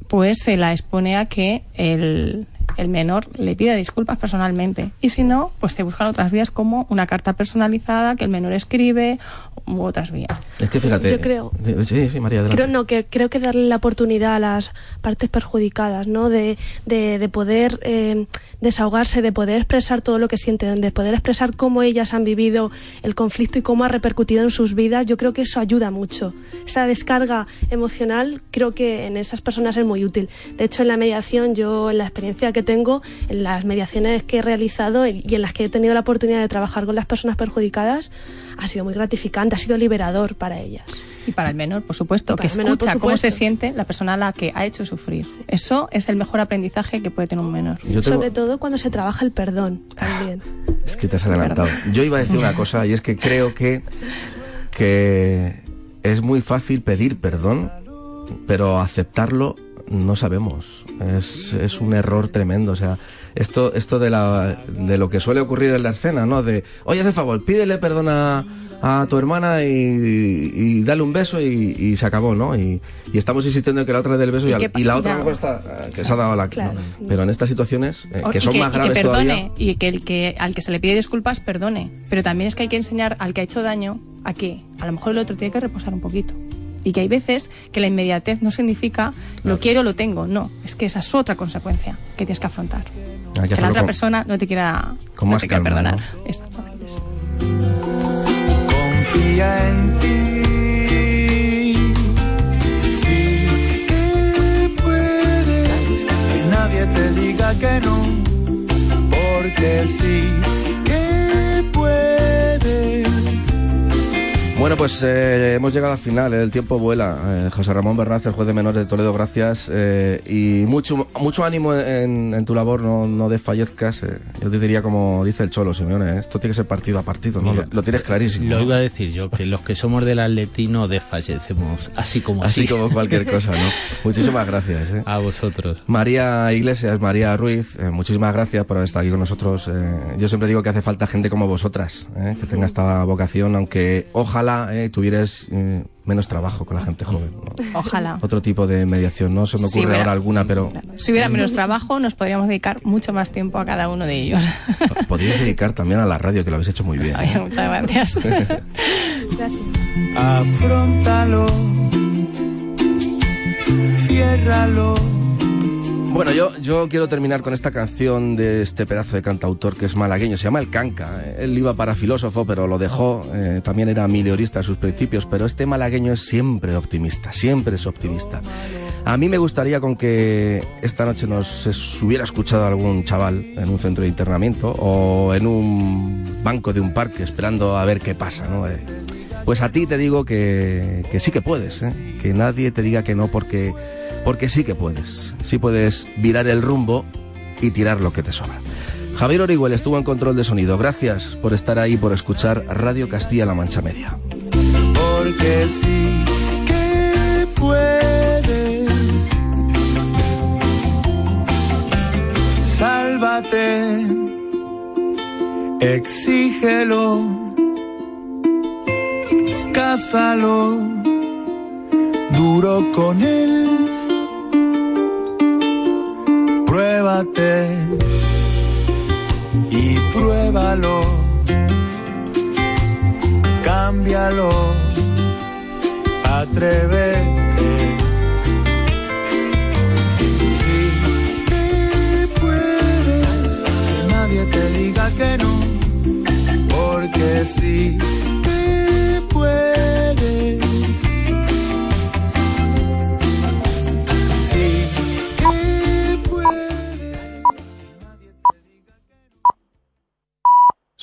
pues se la expone a que el, el menor le pida disculpas personalmente. Y si no, pues se buscan otras vías como una carta personalizada que el menor escribe u otras vías. Es que fíjate. yo creo- Sí, sí, María, adelante. Creo, no, que, creo que darle la oportunidad a las partes perjudicadas, ¿no? De, de, de poder eh, desahogarse, de poder expresar todo lo que sienten, de poder expresar cómo ellas han vivido el conflicto y cómo ha repercutido en sus vidas. Yo creo que eso ayuda mucho. Esa descarga emocional creo que en esas personas es muy útil. De hecho, en la mediación, yo, en la experiencia que tengo, en las mediaciones que he realizado y en las que he tenido la oportunidad de trabajar con las personas perjudicadas, ha sido muy gratificante, ha sido liberador para ellas. Y para el menor, por supuesto, que el menor, escucha cómo se supuesto. siente la persona a la que ha hecho sufrir. Eso es el mejor aprendizaje que puede tener un menor. Tengo- Sobre todo cuando se trabaja el perdón también. Es que te has adelantado. Yo iba a decir una cosa y es que creo que, que es muy fácil pedir perdón, pero aceptarlo no sabemos. Es, es un error tremendo. O sea, esto, esto de, la, de lo que suele ocurrir en la escena, ¿no? De, oye, el favor, pídele perdón a, a tu hermana y, y dale un beso y, y se acabó, ¿no? Y, estamos insistiendo en que la otra dé el beso y, ¿Y al- qué pa- y la otra luego está, eh, que se ha dado la... Claro. no. Pero en estas situaciones, eh, que son más y que graves perdone, todavía... Y que el que al que se le pide disculpas perdone. Pero también es que hay que enseñar al que ha hecho daño a que a lo mejor el otro tiene que reposar un poquito. Y que hay veces que la inmediatez no significa lo quiero, lo tengo. No, es que esa es otra consecuencia que tienes que afrontar. Hay que que la otra con- persona no te quiera, con no más te quiera calma, perdonar. ¿no? Exactamente eso. Confía en ti. Sí que puedes, que nadie te diga que no, porque sí que puedes. Bueno, pues eh, hemos llegado al final, el tiempo vuela. Eh, José Ramón Bernaz, el juez de menores de Toledo, gracias. eh, y mucho mucho ánimo en, en tu labor, no, no desfallezcas. eh. yo te diría, como dice el Cholo, Simeone, eh, esto tiene que ser partido a partido, ¿no? Mira, lo, lo tienes clarísimo. Lo ¿no? iba a decir yo, que los que somos del atletino desfallecemos, así como Así así. como cualquier cosa, ¿no? Muchísimas gracias. eh. A vosotros. María Iglesias, María Ruiz, eh, muchísimas gracias por haber estado aquí con nosotros. eh, yo siempre digo que hace falta gente como vosotras, eh, que tenga esta vocación, aunque ojalá eh, tuvierais eh, menos trabajo con la gente joven. ¿no? Ojalá. Otro tipo de mediación, no se me ocurre ahora alguna, pero Si hubiera menos trabajo, nos podríamos dedicar mucho más tiempo a cada uno de ellos. podríais dedicar también a la radio, que lo habéis hecho muy bien. Ay, muchas gracias. Afrontalo, ciérralo. Bueno, yo, yo quiero terminar con esta canción de este pedazo de cantautor que es malagueño, se llama El Canca. Él iba para filósofo, pero lo dejó, eh, también era miliorista en sus principios, pero este malagueño es siempre optimista, siempre es optimista. A mí me gustaría con que esta noche nos hubiera escuchado algún chaval en un centro de internamiento o en un banco de un parque esperando a ver qué pasa, ¿no? Eh, Pues a ti te digo que, que sí que puedes, ¿eh? que nadie te diga que no porque, porque sí que puedes. Sí puedes virar el rumbo y tirar lo que te sobra. Javier Orihuel estuvo en control de sonido. Gracias por estar ahí, por escuchar Radio Castilla-La Mancha Media. Porque sí que puede. Sálvate, exígelo, cázalo, duro con él, pruébate y pruébalo, cámbialo, atrévete. Sí. Que puedes, que nadie te diga que no, porque sí. que